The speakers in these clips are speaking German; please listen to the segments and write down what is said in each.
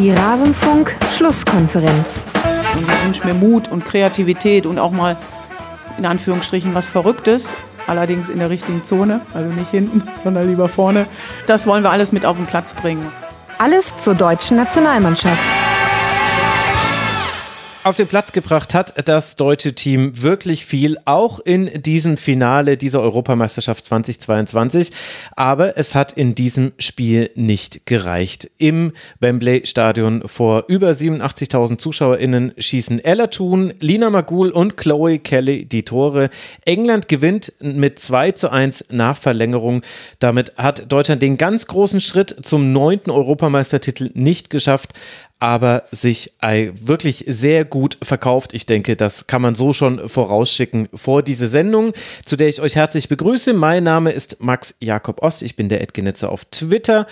Die Rasenfunk-Schlusskonferenz. Und ich wünsche mir Mut und Kreativität und auch mal in Anführungsstrichen was Verrücktes. Allerdings in der richtigen Zone, also nicht hinten, sondern lieber vorne. Das wollen wir alles mit auf den Platz bringen. Alles zur deutschen Nationalmannschaft. Auf den Platz gebracht hat das deutsche Team wirklich viel, auch in diesem Finale dieser Europameisterschaft 2022. Aber es hat in diesem Spiel nicht gereicht. Im Wembley Stadion vor über 87.000 ZuschauerInnen schießen Ella Thun, Lina Magul und Chloe Kelly die Tore. England gewinnt mit 2 zu 1 nach Verlängerung. Damit hat Deutschland den ganz großen Schritt zum neunten Europameistertitel nicht geschafft aber sich wirklich sehr gut verkauft. Ich denke, das kann man so schon vorausschicken vor diese Sendung, zu der ich euch herzlich begrüße. Mein Name ist Max Jakob Ost. Ich bin der Edgenetzer auf Twitter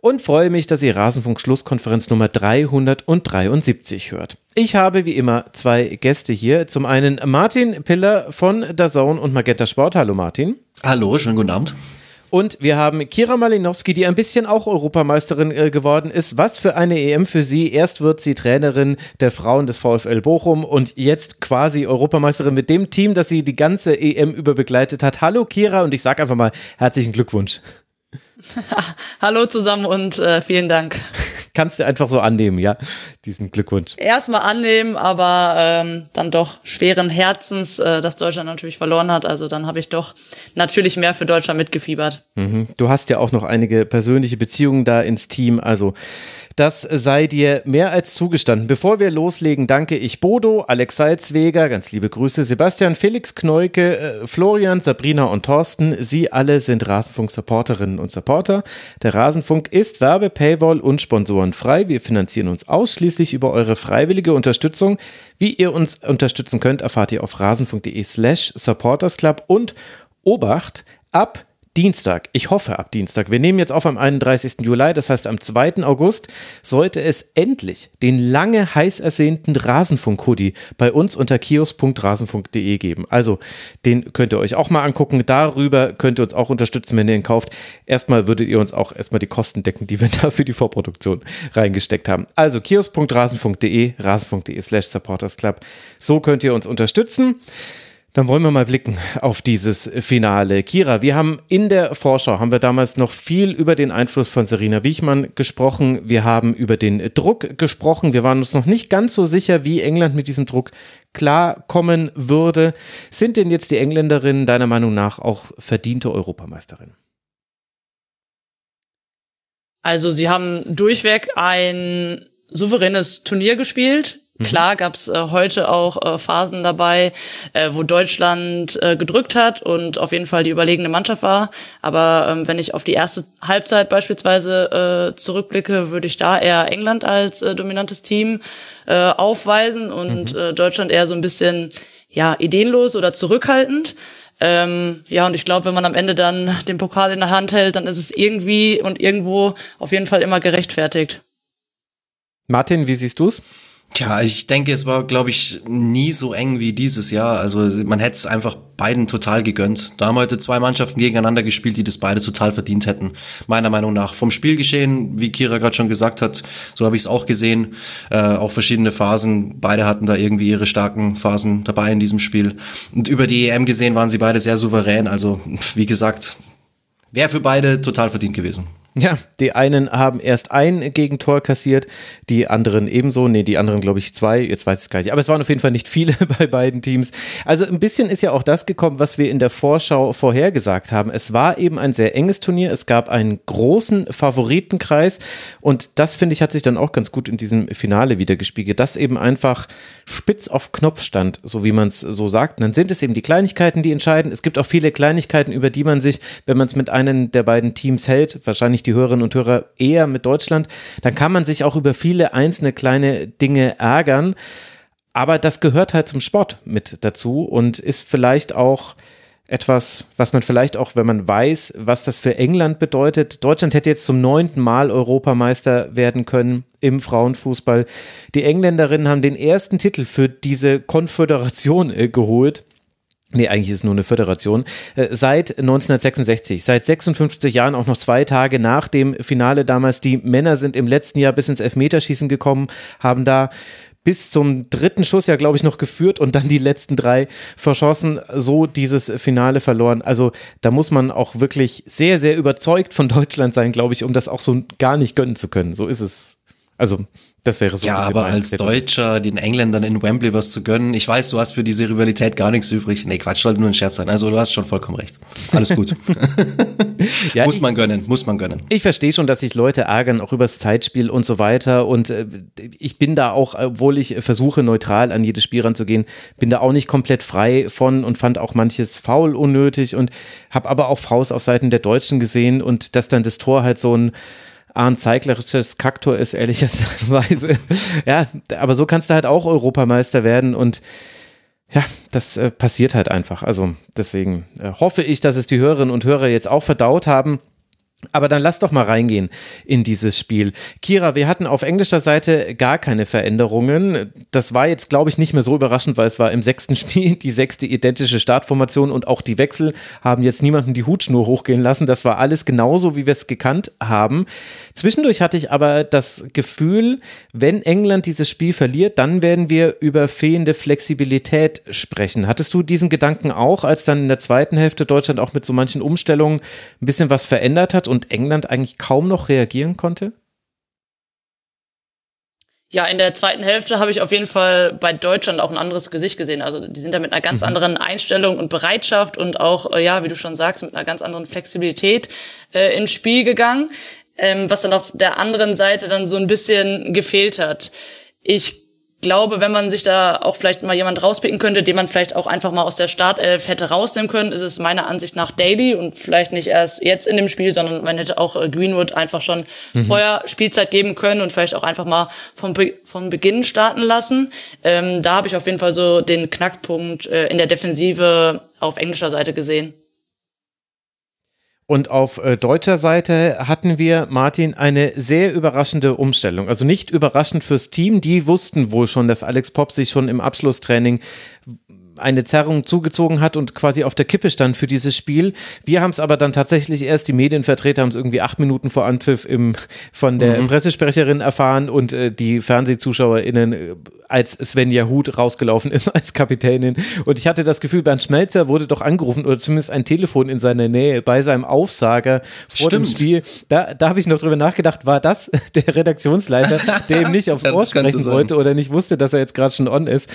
und freue mich, dass ihr Rasenfunk Schlusskonferenz Nummer 373 hört. Ich habe wie immer zwei Gäste hier. Zum einen Martin Piller von DAZN und Magenta Sport. Hallo Martin. Hallo, schönen guten Abend. Und wir haben Kira Malinowski, die ein bisschen auch Europameisterin äh, geworden ist. Was für eine EM für sie. Erst wird sie Trainerin der Frauen des VfL Bochum und jetzt quasi Europameisterin mit dem Team, das sie die ganze EM über begleitet hat. Hallo Kira und ich sage einfach mal herzlichen Glückwunsch. Hallo zusammen und äh, vielen Dank. Kannst du einfach so annehmen, ja, diesen Glückwunsch. Erstmal annehmen, aber ähm, dann doch schweren Herzens, äh, dass Deutschland natürlich verloren hat. Also dann habe ich doch natürlich mehr für Deutschland mitgefiebert. Mhm. Du hast ja auch noch einige persönliche Beziehungen da ins Team. Also das sei dir mehr als zugestanden. Bevor wir loslegen, danke ich Bodo, Alex Salzweger, ganz liebe Grüße, Sebastian, Felix Kneuke, äh, Florian, Sabrina und Thorsten. Sie alle sind Rasenfunk-Supporterinnen und Supporter. Der Rasenfunk ist Werbe-, Paywall- und Sponsorenfrei. Wir finanzieren uns ausschließlich über eure freiwillige Unterstützung. Wie ihr uns unterstützen könnt, erfahrt ihr auf rasenfunk.de slash supportersclub und Obacht, ab Dienstag, ich hoffe ab Dienstag, wir nehmen jetzt auf am 31. Juli, das heißt am 2. August, sollte es endlich den lange heiß ersehnten Rasenfunk-Hoodie bei uns unter kios.rasenfunk.de geben. Also den könnt ihr euch auch mal angucken. Darüber könnt ihr uns auch unterstützen, wenn ihr ihn kauft. Erstmal würdet ihr uns auch erstmal die Kosten decken, die wir da für die Vorproduktion reingesteckt haben. Also kios.rasenfunk.de, rasenfunk.de slash supportersclub. So könnt ihr uns unterstützen. Dann wollen wir mal blicken auf dieses Finale. Kira, wir haben in der Vorschau, haben wir damals noch viel über den Einfluss von Serena Wiechmann gesprochen. Wir haben über den Druck gesprochen. Wir waren uns noch nicht ganz so sicher, wie England mit diesem Druck klarkommen würde. Sind denn jetzt die Engländerinnen deiner Meinung nach auch verdiente Europameisterinnen? Also sie haben durchweg ein souveränes Turnier gespielt. Mhm. Klar gab's äh, heute auch äh, Phasen dabei, äh, wo Deutschland äh, gedrückt hat und auf jeden Fall die überlegene Mannschaft war. Aber ähm, wenn ich auf die erste Halbzeit beispielsweise äh, zurückblicke, würde ich da eher England als äh, dominantes Team aufweisen und mhm. Deutschland eher so ein bisschen ja ideenlos oder zurückhaltend. Ähm, ja, und ich glaube, wenn man am Ende dann den Pokal in der Hand hält, dann ist es irgendwie und irgendwo auf jeden Fall immer gerechtfertigt. Martin, wie siehst du's? Tja, ich denke, es war, glaube ich, nie so eng wie dieses Jahr. Also man hätte es einfach beiden total gegönnt. Da haben heute zwei Mannschaften gegeneinander gespielt, die das beide total verdient hätten, meiner Meinung nach. Vom Spielgeschehen, wie Kira gerade schon gesagt hat, so habe ich es auch gesehen. Äh, auch verschiedene Phasen. Beide hatten da irgendwie ihre starken Phasen dabei in diesem Spiel. Und über die EM gesehen waren sie beide sehr souverän. Also wie gesagt, wäre für beide total verdient gewesen. Ja, die einen haben erst ein Gegentor kassiert, die anderen ebenso. Nee, die anderen, glaube ich, zwei. Jetzt weiß ich es gar nicht. Aber es waren auf jeden Fall nicht viele bei beiden Teams. Also ein bisschen ist ja auch das gekommen, was wir in der Vorschau vorhergesagt haben. Es war eben ein sehr enges Turnier. Es gab einen großen Favoritenkreis. Und das, finde ich, hat sich dann auch ganz gut in diesem Finale wiedergespiegelt, dass eben einfach spitz auf Knopf stand, so wie man es so sagt. Und dann sind es eben die Kleinigkeiten, die entscheiden. Es gibt auch viele Kleinigkeiten, über die man sich, wenn man es mit einem der beiden Teams hält, wahrscheinlich wahrscheinlich die Hörerinnen und Hörer eher mit Deutschland, dann kann man sich auch über viele einzelne kleine Dinge ärgern. Aber das gehört halt zum Sport mit dazu und ist vielleicht auch etwas, was man vielleicht auch, wenn man weiß, was das für England bedeutet. Deutschland hätte jetzt zum neunten Mal Europameister werden können im Frauenfußball. Die Engländerinnen haben den ersten Titel für diese Konföderation äh, geholt Nee, eigentlich ist es nur eine Föderation. Äh, seit 1966, seit 56 Jahren, auch noch zwei Tage nach dem Finale damals. Die Männer sind im letzten Jahr bis ins Elfmeterschießen gekommen, haben da bis zum dritten Schuss ja, glaube ich, noch geführt und dann die letzten drei verschossen, so dieses Finale verloren. Also da muss man auch wirklich sehr, sehr überzeugt von Deutschland sein, glaube ich, um das auch so gar nicht gönnen zu können. So ist es. Also das wäre so. Ja, aber als Deutscher den Engländern in Wembley was zu gönnen, ich weiß, du hast für diese Rivalität gar nichts übrig. Nee, Quatsch, sollte nur ein Scherz sein. Also du hast schon vollkommen recht. Alles gut. ja, muss man gönnen, muss man gönnen. Ich verstehe schon, dass sich Leute ärgern, auch übers Zeitspiel und so weiter. Und äh, ich bin da auch, obwohl ich versuche, neutral an jedes Spiel ranzugehen, bin da auch nicht komplett frei von und fand auch manches faul unnötig und habe aber auch Faust auf Seiten der Deutschen gesehen und dass dann das Tor halt so ein zeiglerisches Kaktor ist, ehrlicherweise. ja, aber so kannst du halt auch Europameister werden und ja, das äh, passiert halt einfach. Also deswegen äh, hoffe ich, dass es die Hörerinnen und Hörer jetzt auch verdaut haben aber dann lass doch mal reingehen in dieses Spiel. Kira, wir hatten auf englischer Seite gar keine Veränderungen. Das war jetzt, glaube ich, nicht mehr so überraschend, weil es war im sechsten Spiel die sechste identische Startformation und auch die Wechsel haben jetzt niemanden die Hutschnur hochgehen lassen. Das war alles genauso, wie wir es gekannt haben. Zwischendurch hatte ich aber das Gefühl, wenn England dieses Spiel verliert, dann werden wir über fehlende Flexibilität sprechen. Hattest du diesen Gedanken auch, als dann in der zweiten Hälfte Deutschland auch mit so manchen Umstellungen ein bisschen was verändert hat und England eigentlich kaum noch reagieren konnte? Ja, in der zweiten Hälfte habe ich auf jeden Fall bei Deutschland auch ein anderes Gesicht gesehen. Also die sind da mit einer ganz mhm. anderen Einstellung und Bereitschaft und auch, äh, ja, wie du schon sagst, mit einer ganz anderen Flexibilität äh, ins Spiel gegangen, ähm, was dann auf der anderen Seite dann so ein bisschen gefehlt hat. Ich glaube, wenn man sich da auch vielleicht mal jemand rauspicken könnte, den man vielleicht auch einfach mal aus der Startelf hätte rausnehmen können, ist es meiner Ansicht nach Daily und vielleicht nicht erst jetzt in dem Spiel, sondern man hätte auch äh, Greenwood einfach schon mhm. vorher Spielzeit geben können und vielleicht auch einfach mal vom, Be vom Beginn starten lassen. Ähm, da habe ich auf jeden Fall so den Knackpunkt äh, in der Defensive auf englischer Seite gesehen. Und auf äh, deutscher Seite hatten wir, Martin, eine sehr überraschende Umstellung. Also nicht überraschend fürs Team. Die wussten wohl schon, dass Alex Popp sich schon im Abschlusstraining eine Zerrung zugezogen hat und quasi auf der Kippe stand für dieses Spiel. Wir haben es aber dann tatsächlich erst, die Medienvertreter haben es irgendwie acht Minuten vor Anpfiff im, von der mhm. Pressesprecherin erfahren und äh, die FernsehzuschauerInnen, äh, als Svenja Huth rausgelaufen ist als Kapitänin. Und ich hatte das Gefühl, Bernd Schmelzer wurde doch angerufen oder zumindest ein Telefon in seiner Nähe bei seinem Aufsager vor Stimmt. dem Spiel. Da, da habe ich noch drüber nachgedacht, war das der Redaktionsleiter, der ihm nicht aufs Ohr sprechen wollte oder nicht wusste, dass er jetzt gerade schon on ist.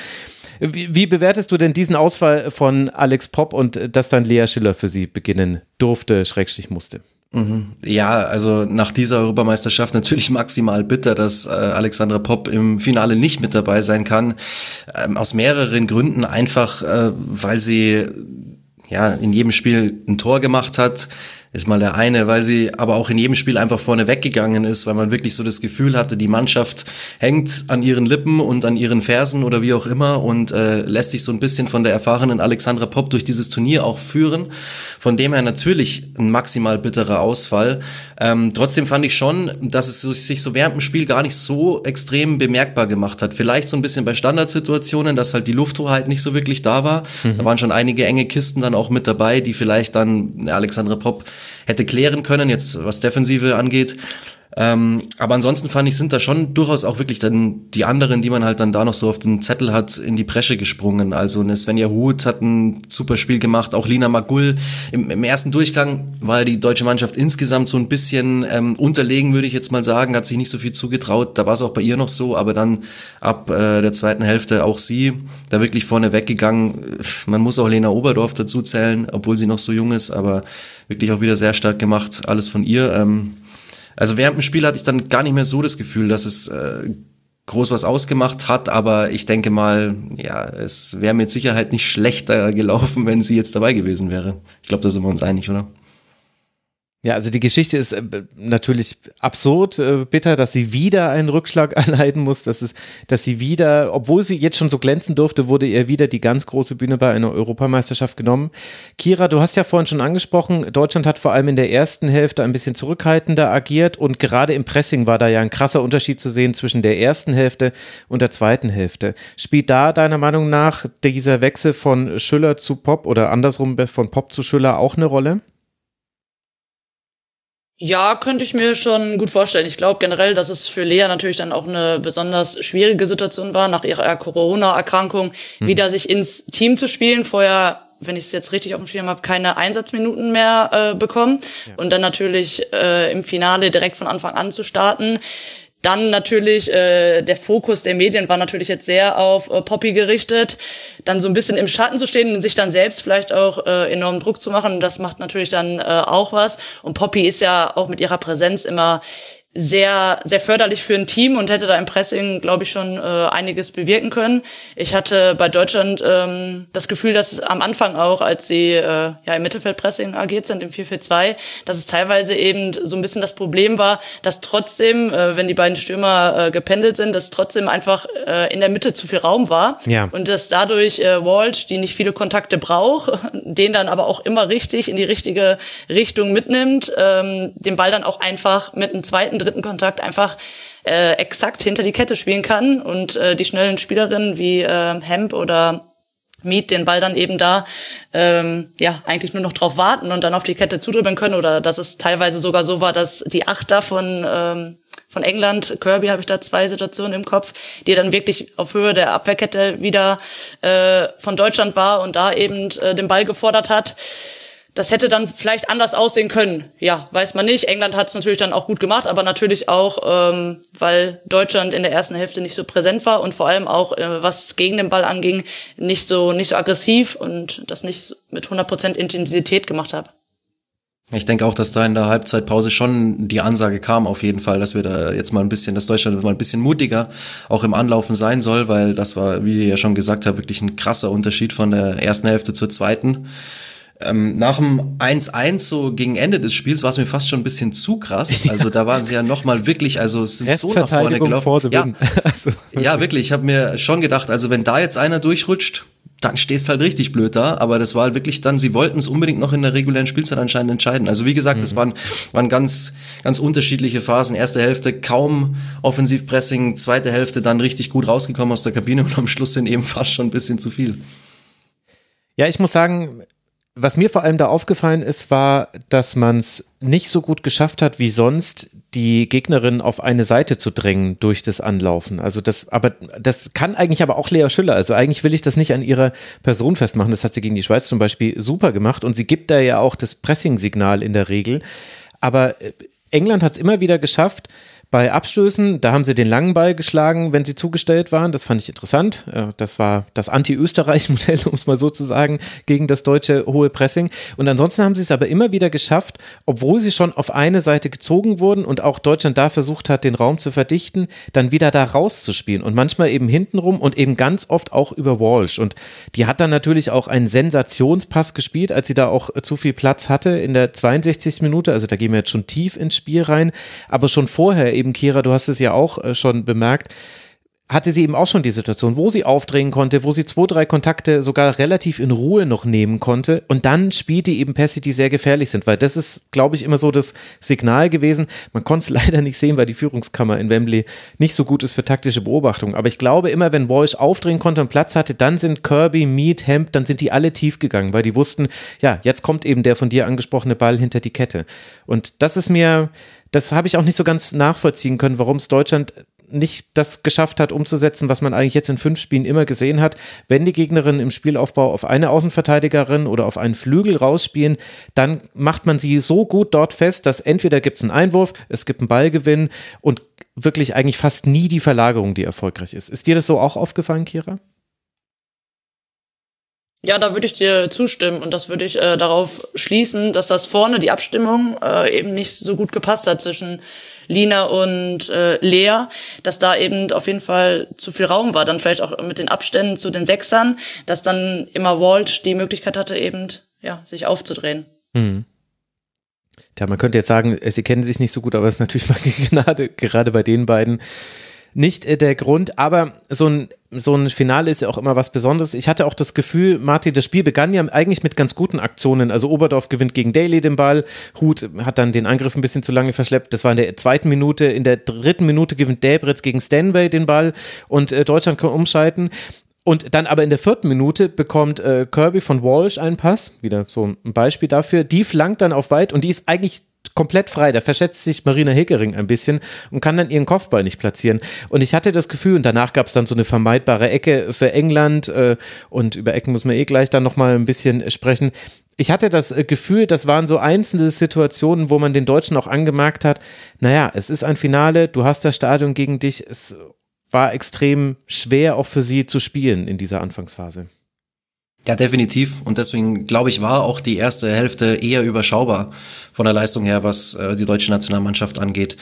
Wie, wie, bewertest du denn diesen Ausfall von Alex Popp und äh, dass dann Lea Schiller für sie beginnen durfte, Schrägstrich musste? Mhm. Ja, also nach dieser Europameisterschaft natürlich maximal bitter, dass äh, Alexandra Popp im Finale nicht mit dabei sein kann. Ähm, aus mehreren Gründen einfach, äh, weil sie ja in jedem Spiel ein Tor gemacht hat, ist mal der eine, weil sie aber auch in jedem Spiel einfach vorne weggegangen ist, weil man wirklich so das Gefühl hatte, die Mannschaft hängt an ihren Lippen und an ihren Fersen oder wie auch immer und äh, lässt sich so ein bisschen von der erfahrenen Alexandra Popp durch dieses Turnier auch führen. Von dem her natürlich ein maximal bitterer Ausfall. Ähm, trotzdem fand ich schon, dass es sich so während dem Spiel gar nicht so extrem bemerkbar gemacht hat. Vielleicht so ein bisschen bei Standardsituationen, dass halt die Lufthoheit nicht so wirklich da war. Mhm. Da waren schon einige enge Kisten dann auch mit dabei, die vielleicht dann Alexandra Popp hätte klären können, jetzt was Defensive angeht. Ähm, aber ansonsten fand ich, sind da schon durchaus auch wirklich dann die anderen, die man halt dann da noch so auf den Zettel hat, in die Bresche gesprungen. Also eine Svenja Huth hat ein super Spiel gemacht, auch Lina Magull. Im, im ersten Durchgang war die deutsche Mannschaft insgesamt so ein bisschen ähm, unterlegen, würde ich jetzt mal sagen, hat sich nicht so viel zugetraut. Da war es auch bei ihr noch so, aber dann ab äh, der zweiten Hälfte auch sie da wirklich vorne weggegangen. Man muss auch Lena Oberdorf dazu zählen, obwohl sie noch so jung ist, aber wirklich auch wieder sehr stark gemacht, alles von ihr. Ähm, also während dem Spiel hatte ich dann gar nicht mehr so das Gefühl, dass es äh, groß was ausgemacht hat, aber ich denke mal, ja, es wäre mit Sicherheit nicht schlechter gelaufen, wenn sie jetzt dabei gewesen wäre. Ich glaube, da sind wir uns einig, oder? Ja, also die Geschichte ist äh, natürlich absurd äh, bitter, dass sie wieder einen Rückschlag erleiden muss, dass es, dass sie wieder, obwohl sie jetzt schon so glänzen durfte, wurde ihr wieder die ganz große Bühne bei einer Europameisterschaft genommen. Kira, du hast ja vorhin schon angesprochen, Deutschland hat vor allem in der ersten Hälfte ein bisschen zurückhaltender agiert und gerade im Pressing war da ja ein krasser Unterschied zu sehen zwischen der ersten Hälfte und der zweiten Hälfte. Spielt da deiner Meinung nach dieser Wechsel von Schüller zu Pop oder andersrum von Pop zu Schüller auch eine Rolle? Ja, könnte ich mir schon gut vorstellen. Ich glaube generell, dass es für Lea natürlich dann auch eine besonders schwierige Situation war, nach ihrer Corona-Erkrankung, hm. wieder sich ins Team zu spielen. Vorher wenn ich es jetzt richtig auf dem Schirm habe, keine Einsatzminuten mehr äh, bekommen ja. und dann natürlich äh, im Finale direkt von Anfang an zu starten. Dann natürlich äh, der Fokus der Medien war natürlich jetzt sehr auf äh, Poppy gerichtet. Dann so ein bisschen im Schatten zu stehen und sich dann selbst vielleicht auch äh, enormen Druck zu machen, das macht natürlich dann äh, auch was. Und Poppy ist ja auch mit ihrer Präsenz immer sehr, sehr förderlich für ein Team und hätte da im Pressing, glaube ich, schon äh, einiges bewirken können. Ich hatte bei Deutschland ähm, das Gefühl, dass am Anfang auch, als sie äh, ja im Mittelfeldpressing agiert sind, im 4-4-2, dass es teilweise eben so ein bisschen das Problem war, dass trotzdem, äh, wenn die beiden Stürmer äh, gependelt sind, dass trotzdem einfach äh, in der Mitte zu viel Raum war. Ja. Und dass dadurch äh, Walsh, die nicht viele Kontakte braucht, den dann aber auch immer richtig in die richtige Richtung mitnimmt, ähm, den Ball dann auch einfach mit einem zweiten dritten Kontakt einfach äh, exakt hinter die Kette spielen kann und äh, die schnellen Spielerinnen wie äh, Hemp oder Meet den Ball dann eben da ähm, ja eigentlich nur noch drauf warten und dann auf die Kette zudribbeln können oder dass es teilweise sogar so war, dass die Achter von ähm, von England, Kirby habe ich da zwei Situationen im Kopf, die dann wirklich auf Höhe der Abwehrkette wieder äh, von Deutschland war und da eben äh, den Ball gefordert hat. Das hätte dann vielleicht anders aussehen können. Ja, weiß man nicht. England hat es natürlich dann auch gut gemacht, aber natürlich auch, ähm, weil Deutschland in der ersten Hälfte nicht so präsent war und vor allem auch, äh, was gegen den Ball anging, nicht so nicht so aggressiv und das nicht mit 100% Intensität gemacht hat. Ich denke auch, dass da in der Halbzeitpause schon die Ansage kam, auf jeden Fall, dass wir da jetzt mal ein bisschen, dass Deutschland mal ein bisschen mutiger auch im Anlaufen sein soll, weil das war, wie ihr ja schon gesagt habt, wirklich ein krasser Unterschied von der ersten Hälfte zur zweiten. Ähm, nach dem 1-1, so gegen Ende des Spiels, war es mir fast schon ein bisschen zu krass. Also da waren sie ja nochmal wirklich, also es sind so nach vorne gelaufen. Ja, also, ja, wirklich. Ich habe mir schon gedacht, also wenn da jetzt einer durchrutscht, dann stehst halt richtig blöd da. Aber das war halt wirklich dann, sie wollten es unbedingt noch in der regulären Spielzeit anscheinend entscheiden. Also wie gesagt, mhm. das waren, waren ganz, ganz unterschiedliche Phasen. Erste Hälfte kaum Offensivpressing, zweite Hälfte dann richtig gut rausgekommen aus der Kabine und am Schluss sind eben fast schon ein bisschen zu viel. Ja, ich muss sagen, was mir vor allem da aufgefallen ist, war, dass man es nicht so gut geschafft hat wie sonst, die Gegnerin auf eine Seite zu drängen durch das Anlaufen. Also das, aber das kann eigentlich aber auch Lea Schüller. Also eigentlich will ich das nicht an ihrer Person festmachen. Das hat sie gegen die Schweiz zum Beispiel super gemacht und sie gibt da ja auch das Pressing-Signal in der Regel. Aber äh, England hat es immer wieder geschafft, bei Abstößen, da haben sie den langen Ball geschlagen, wenn sie zugestellt waren. Das fand ich interessant. Äh, das war das Anti-Österreich-Modell, um es mal so zu sagen, gegen das deutsche hohe Pressing. Und ansonsten haben sie es aber immer wieder geschafft, obwohl sie schon auf eine Seite gezogen wurden und auch Deutschland da versucht hat, den Raum zu verdichten, dann wieder da rauszuspielen. Und manchmal eben hintenrum und eben ganz oft auch über Walsh. Und die hat dann natürlich auch einen Sensationspass gespielt, als sie da auch zu viel Platz hatte in der 62. Minute. Also da gehen wir jetzt schon tief ins Spiel rein. Aber schon vorher eben eben, Kira, du hast es ja auch äh, schon bemerkt, hatte sie eben auch schon die Situation, wo sie aufdrehen konnte, wo sie zwei, drei Kontakte sogar relativ in Ruhe noch nehmen konnte und dann spielte eben Pässe, die sehr gefährlich sind, weil das ist, glaube ich, immer so das Signal gewesen. Man konnte es leider nicht sehen, weil die Führungskammer in Wembley nicht so gut ist für taktische Beobachtung. Aber ich glaube immer, wenn Walsh aufdrehen konnte und Platz hatte, dann sind Kirby, Mead, Hemp, dann sind die alle tief gegangen, weil die wussten, ja, jetzt kommt eben der von dir angesprochene Ball hinter die Kette. Und das ist mir, das habe ich auch nicht so ganz nachvollziehen können, warum es Deutschland nicht das geschafft hat, umzusetzen, was man eigentlich jetzt in fünf Spielen immer gesehen hat. Wenn die Gegnerinnen im Spielaufbau auf eine Außenverteidigerin oder auf einen Flügel rausspielen, dann macht man sie so gut dort fest, dass entweder gibt es einen Einwurf, es gibt einen Ballgewinn und wirklich eigentlich fast nie die Verlagerung, die erfolgreich ist. Ist dir das so auch aufgefallen, Kira? Ja, da würde ich dir zustimmen und das würde ich äh, darauf schließen, dass das vorne die Abstimmung äh, eben nicht so gut gepasst hat zwischen Lina und äh, Lea, dass da eben auf jeden Fall zu viel Raum war, dann vielleicht auch mit den Abständen zu den Sechsern, dass dann immer Walsh die Möglichkeit hatte eben ja sich aufzudrehen. Mhm. ja, man könnte jetzt sagen, sie kennen sich nicht so gut, aber es ist natürlich mal gerade, gerade bei den beiden nicht äh, der Grund, aber so ein, so ein Finale ist ja auch immer was Besonderes. Ich hatte auch das Gefühl, Martin, das Spiel begann ja eigentlich mit ganz guten Aktionen. Also Oberdorf gewinnt gegen Daly den Ball, Huth hat dann den Angriff ein bisschen zu lange verschleppt. Das war in der zweiten Minute. In der dritten Minute gewinnt Debritz gegen Stanway den Ball und äh, Deutschland kann umschalten. Und dann aber in der vierten Minute bekommt äh, Kirby von Walsh einen Pass, wieder so ein Beispiel dafür. Die flankt dann auf weit und die ist eigentlich komplett frei. Da verschätzt sich Marina Hickering ein bisschen und kann dann ihren Kopfball nicht platzieren. Und ich hatte das Gefühl, und danach gab es dann so eine vermeidbare Ecke für England äh, und über Ecken muss man eh gleich dann nochmal ein bisschen sprechen. Ich hatte das äh, Gefühl, das waren so einzelne Situationen, wo man den Deutschen auch angemerkt hat, naja, es ist ein Finale, du hast das Stadion gegen dich, es war extrem schwer auch für sie zu spielen in dieser Anfangsphase. Ja, definitiv. Und deswegen, glaube ich, war auch die erste Hälfte eher überschaubar von der Leistung her, was äh, die deutsche Nationalmannschaft angeht.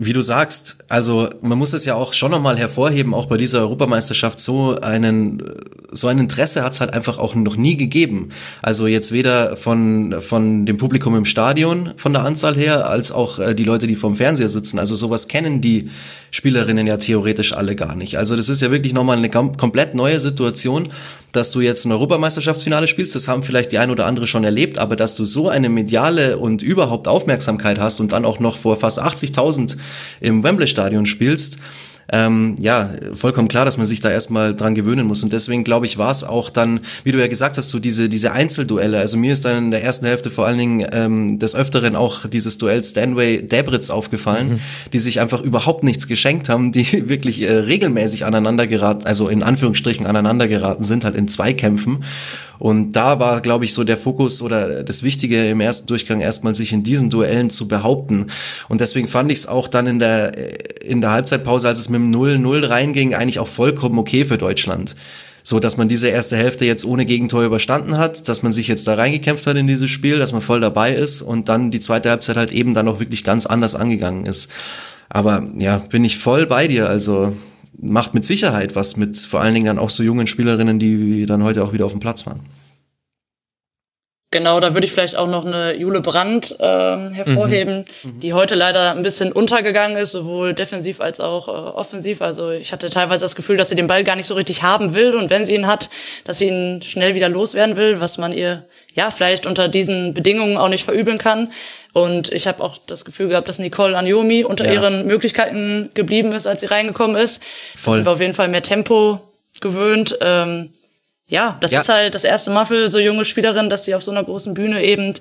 Wie du sagst, also man muss es ja auch schon nochmal hervorheben, auch bei dieser Europameisterschaft, so einen, so ein Interesse hat es halt einfach auch noch nie gegeben. Also jetzt weder von, von dem Publikum im Stadion, von der Anzahl her, als auch äh, die Leute, die vorm Fernseher sitzen. Also sowas kennen die Spielerinnen ja theoretisch alle gar nicht. Also das ist ja wirklich nochmal eine komplett neue Situation, dass du jetzt ein Europameisterschaftsfinale spielst. Das haben vielleicht die ein oder andere schon erlebt, aber dass du so eine mediale und überhaupt Aufmerksamkeit hast und dann auch noch vor fast 80.000 im Wembley-Stadion spielst, ähm, ja, vollkommen klar, dass man sich da erstmal dran gewöhnen muss. Und deswegen glaube ich, war es auch dann, wie du ja gesagt hast, so diese, diese Einzelduelle. Also mir ist dann in der ersten Hälfte vor allen Dingen ähm, des Öfteren auch dieses Duell Stanway-Debritz aufgefallen, mhm. die sich einfach überhaupt nichts geschenkt haben, die wirklich äh, regelmäßig aneinander geraten, also in Anführungsstrichen aneinander geraten sind, halt in Zweikämpfen. Und da war, glaube ich, so der Fokus oder das Wichtige im ersten Durchgang erstmal sich in diesen Duellen zu behaupten. Und deswegen fand ich es auch dann in der, in der Halbzeitpause, als es mit dem 0-0 reinging, eigentlich auch vollkommen okay für Deutschland so dass man diese erste Hälfte jetzt ohne Gegentor überstanden hat, dass man sich jetzt da reingekämpft hat in dieses Spiel, dass man voll dabei ist und dann die zweite Halbzeit halt eben dann auch wirklich ganz anders angegangen ist. Aber ja, bin ich voll bei dir. Also macht mit Sicherheit was mit vor allen Dingen dann auch so jungen Spielerinnen, die dann heute auch wieder auf dem Platz waren. Genau, da würde ich vielleicht auch noch eine Jule Brandt äh, hervorheben, mhm. mhm. die heute leider ein bisschen untergegangen ist, sowohl defensiv als auch äh, offensiv. Also ich hatte teilweise das Gefühl, dass sie den Ball gar nicht so richtig haben will und wenn sie ihn hat, dass sie ihn schnell wieder loswerden will, was man ihr ja vielleicht unter diesen Bedingungen auch nicht verübeln kann. Und ich habe auch das Gefühl gehabt, dass Nicole Anjomi unter ja. ihren Möglichkeiten geblieben ist, als sie reingekommen ist. Voll. Da sind wir auf jeden Fall mehr Tempo gewöhnt. Ähm, ja, das ja. ist halt das erste Mal für so junge Spielerinnen, dass sie auf so einer großen Bühne eben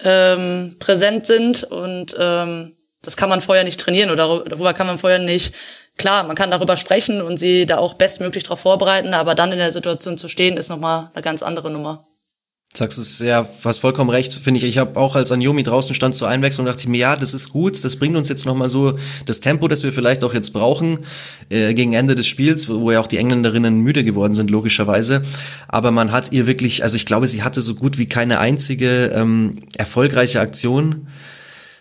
ähm, präsent sind und ähm, das kann man vorher nicht trainieren oder darüber kann man vorher nicht. Klar, man kann darüber sprechen und sie da auch bestmöglich darauf vorbereiten, aber dann in der Situation zu stehen, ist nochmal eine ganz andere Nummer sagst es ja fast vollkommen recht, finde ich. Ich habe auch als Anjomi draußen stand zur Einwechslung dachte mir, ja, das ist gut, das bringt uns jetzt nochmal so das Tempo, das wir vielleicht auch jetzt brauchen äh, gegen Ende des Spiels, wo ja auch die Engländerinnen müde geworden sind, logischerweise. Aber man hat ihr wirklich, also ich glaube, sie hatte so gut wie keine einzige ähm, erfolgreiche Aktion.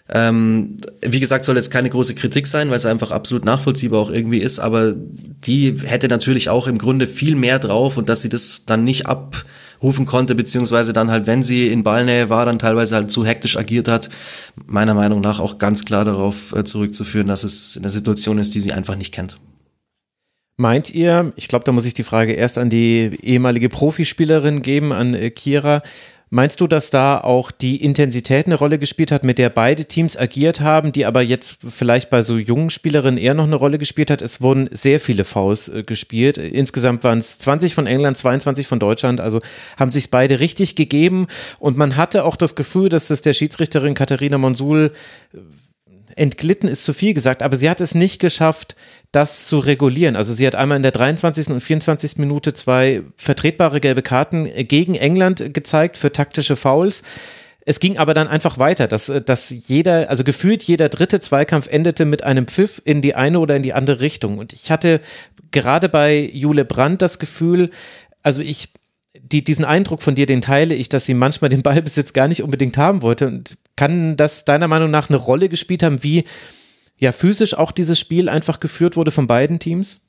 Ähm, wie gesagt, soll jetzt keine große Kritik sein, weil es einfach absolut nachvollziehbar auch irgendwie ist, aber die hätte natürlich auch im Grunde viel mehr drauf und dass sie das dann nicht ab rufen konnte, beziehungsweise dann halt, wenn sie in Ballnähe war, dann teilweise halt zu hektisch agiert hat, meiner Meinung nach auch ganz klar darauf äh, zurückzuführen, dass es eine Situation ist, die sie einfach nicht kennt. Meint ihr, ich glaube, da muss ich die Frage erst an die ehemalige Profispielerin geben, an äh, Kira, Meinst du, dass da auch die Intensität eine Rolle gespielt hat, mit der beide Teams agiert haben, die aber jetzt vielleicht bei so jungen Spielerinnen eher noch eine Rolle gespielt hat? Es wurden sehr viele Fouls äh, gespielt. Insgesamt waren es 20 von England, 22 von Deutschland, also haben sich beide richtig gegeben und man hatte auch das Gefühl, dass es der Schiedsrichterin Katharina Monsul äh, entglitten ist zu viel gesagt, aber sie hat es nicht geschafft, das zu regulieren. Also sie hat einmal in der 23. und 24. Minute zwei vertretbare gelbe Karten gegen England gezeigt für taktische Fouls. Es ging aber dann einfach weiter, dass, dass jeder, also gefühlt jeder dritte Zweikampf endete mit einem Pfiff in die eine oder in die andere Richtung. Und ich hatte gerade bei Jule Brandt das Gefühl, also ich, die, diesen Eindruck von dir, den teile ich, dass sie manchmal den Ballbesitz gar nicht unbedingt haben wollte. Und kann das deiner Meinung nach eine Rolle gespielt haben, wie ja physisch auch dieses Spiel einfach geführt wurde von beiden Teams?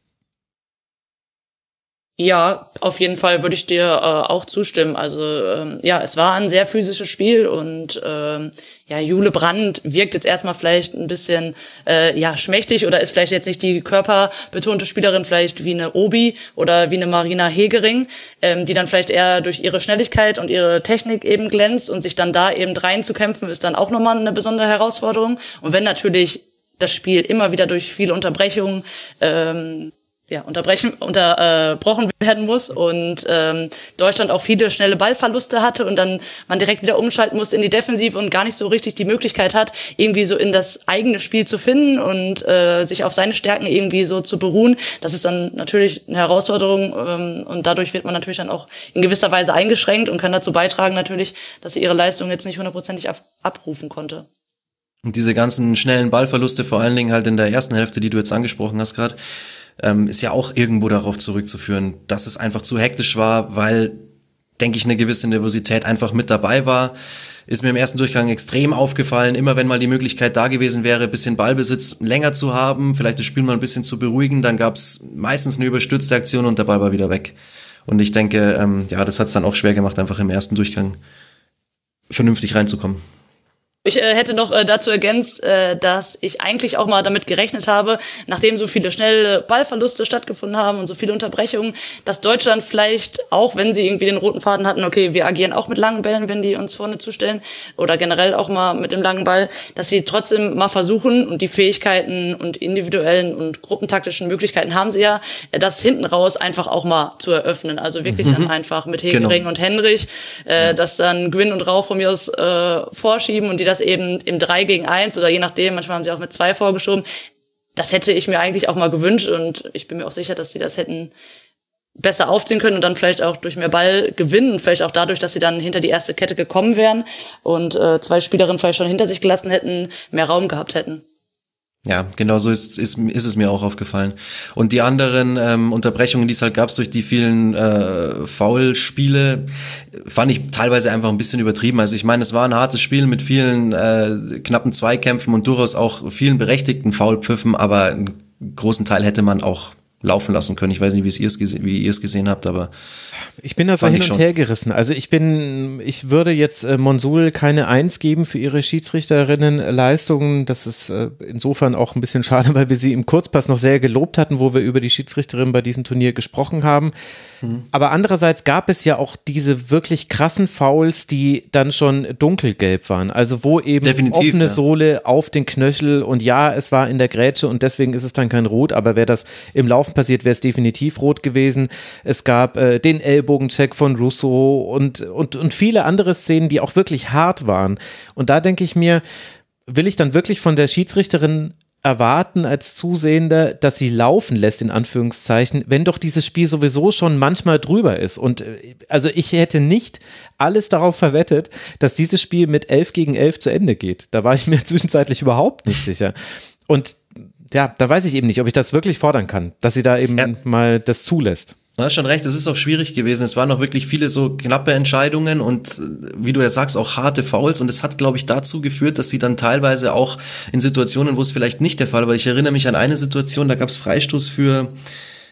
Ja, auf jeden Fall würde ich dir äh, auch zustimmen. Also ähm, ja, es war ein sehr physisches Spiel und ähm, ja, Jule Brandt wirkt jetzt erstmal vielleicht ein bisschen äh, ja schmächtig oder ist vielleicht jetzt nicht die körperbetonte Spielerin vielleicht wie eine Obi oder wie eine Marina Hegering, ähm, die dann vielleicht eher durch ihre Schnelligkeit und ihre Technik eben glänzt und sich dann da eben reinzukämpfen, ist dann auch nochmal eine besondere Herausforderung. Und wenn natürlich das Spiel immer wieder durch viele Unterbrechungen ähm, ja, unterbrechen, unterbrochen werden muss und ähm, Deutschland auch viele schnelle Ballverluste hatte und dann man direkt wieder umschalten muss in die Defensive und gar nicht so richtig die Möglichkeit hat, irgendwie so in das eigene Spiel zu finden und äh, sich auf seine Stärken irgendwie so zu beruhen. Das ist dann natürlich eine Herausforderung ähm, und dadurch wird man natürlich dann auch in gewisser Weise eingeschränkt und kann dazu beitragen natürlich, dass sie ihre Leistung jetzt nicht hundertprozentig abrufen konnte. Und diese ganzen schnellen Ballverluste, vor allen Dingen halt in der ersten Hälfte, die du jetzt angesprochen hast gerade, ähm, ist ja auch irgendwo darauf zurückzuführen, dass es einfach zu hektisch war, weil, denke ich, eine gewisse Nervosität einfach mit dabei war. Ist mir im ersten Durchgang extrem aufgefallen, immer wenn mal die Möglichkeit da gewesen wäre, bisschen Ballbesitz länger zu haben, vielleicht das Spiel mal ein bisschen zu beruhigen, dann gab es meistens eine überstürzte Aktion und der Ball war wieder weg. Und ich denke, ähm, ja, das hat es dann auch schwer gemacht, einfach im ersten Durchgang vernünftig reinzukommen. Ich äh, hätte noch äh, dazu ergänzt, äh, dass ich eigentlich auch mal damit gerechnet habe, nachdem so viele schnelle Ballverluste stattgefunden haben und so viele Unterbrechungen, dass Deutschland vielleicht, auch wenn sie irgendwie den roten Faden hatten, okay, wir agieren auch mit langen Bällen, wenn die uns vorne zustellen, oder generell auch mal mit dem langen Ball, dass sie trotzdem mal versuchen und die Fähigkeiten und individuellen und gruppentaktischen Möglichkeiten haben sie ja, äh, das hinten raus einfach auch mal zu eröffnen. Also wirklich mhm. dann einfach mit Hegering genau. und Henrich, äh, ja. dass dann Gwyn und Rauch von mir aus äh, vorschieben und die das das eben im 3 gegen 1 oder je nachdem, manchmal haben sie auch mit zwei vorgeschoben. Das hätte ich mir eigentlich auch mal gewünscht und ich bin mir auch sicher, dass sie das hätten besser aufziehen können und dann vielleicht auch durch mehr Ball gewinnen, vielleicht auch dadurch, dass sie dann hinter die erste Kette gekommen wären und äh, zwei Spielerinnen vielleicht schon hinter sich gelassen hätten, mehr Raum gehabt hätten. Ja, genau so ist, ist, ist es mir auch aufgefallen. Und die anderen ähm, Unterbrechungen, die es halt gab durch die vielen äh, Foulspiele, fand ich teilweise einfach ein bisschen übertrieben. Also ich meine, es war ein hartes Spiel mit vielen äh, knappen Zweikämpfen und durchaus auch vielen berechtigten Foulpfiffen, aber einen großen Teil hätte man auch laufen lassen können. Ich weiß nicht, wie, es wie ihr es gesehen habt, aber ich bin da so hin und her gerissen. Also ich bin, ich würde jetzt äh, Monsul keine Eins geben für ihre Schiedsrichterinnenleistungen. Das ist äh, insofern auch ein bisschen schade, weil wir sie im Kurzpass noch sehr gelobt hatten, wo wir über die Schiedsrichterin bei diesem Turnier gesprochen haben. Mhm. Aber andererseits gab es ja auch diese wirklich krassen Fouls, die dann schon dunkelgelb waren. Also wo eben Definitiv, offene ja. Sohle auf den Knöchel und ja, es war in der Grätsche und deswegen ist es dann kein Rot, aber wäre das im Laufen passiert, wäre es definitiv rot gewesen. Es gab äh, den Ellbogencheck von Rousseau und, und, und viele andere Szenen, die auch wirklich hart waren. Und da denke ich mir, will ich dann wirklich von der Schiedsrichterin erwarten als Zusehender, dass sie laufen lässt, in Anführungszeichen, wenn doch dieses Spiel sowieso schon manchmal drüber ist. Und äh, also ich hätte nicht alles darauf verwettet, dass dieses Spiel mit 11 gegen 11 zu Ende geht. Da war ich mir zwischenzeitlich überhaupt nicht sicher. Und ja, da weiß ich eben nicht, ob ich das wirklich fordern kann, dass sie da eben ja. mal das zulässt. Du hast schon recht, es ist auch schwierig gewesen. Es waren auch wirklich viele so knappe Entscheidungen und wie du ja sagst, auch harte Fouls. Und es hat, glaube ich, dazu geführt, dass sie dann teilweise auch in Situationen, wo es vielleicht nicht der Fall war, ich erinnere mich an eine Situation, da gab es Freistoß für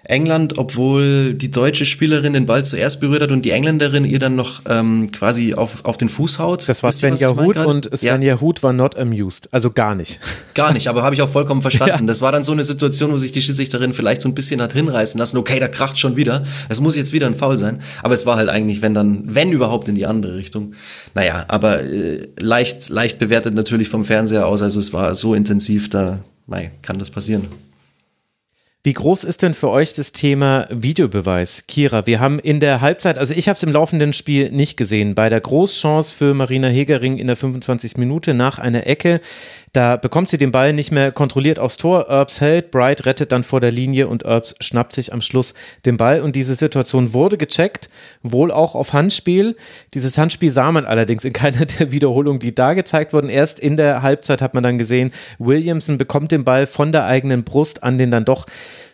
England, obwohl die deutsche Spielerin den Ball zuerst berührt hat und die Engländerin ihr dann noch ähm, quasi auf, auf den Fuß haut. Das war Svenja Huth und Svenja ja. Huth war not amused, also gar nicht. Gar nicht, aber habe ich auch vollkommen verstanden. Ja. Das war dann so eine Situation, wo sich die Schiedsrichterin vielleicht so ein bisschen hat hinreißen lassen, okay, da kracht schon wieder, es muss jetzt wieder ein Foul sein, aber es war halt eigentlich, wenn dann, wenn überhaupt in die andere Richtung. Naja, aber äh, leicht, leicht bewertet natürlich vom Fernseher aus, also es war so intensiv, da mei, kann das passieren. Wie groß ist denn für euch das Thema Videobeweis? Kira, wir haben in der Halbzeit, also ich habe es im laufenden Spiel nicht gesehen, bei der Großchance für Marina Hegering in der 25. Minute nach einer Ecke, da bekommt sie den Ball nicht mehr kontrolliert aufs Tor, Erbs hält, Bright rettet dann vor der Linie und Erbs schnappt sich am Schluss den Ball und diese Situation wurde gecheckt, wohl auch auf Handspiel. Dieses Handspiel sah man allerdings in keiner der Wiederholungen, die da gezeigt wurden. Erst in der Halbzeit hat man dann gesehen, Williamson bekommt den Ball von der eigenen Brust an den dann doch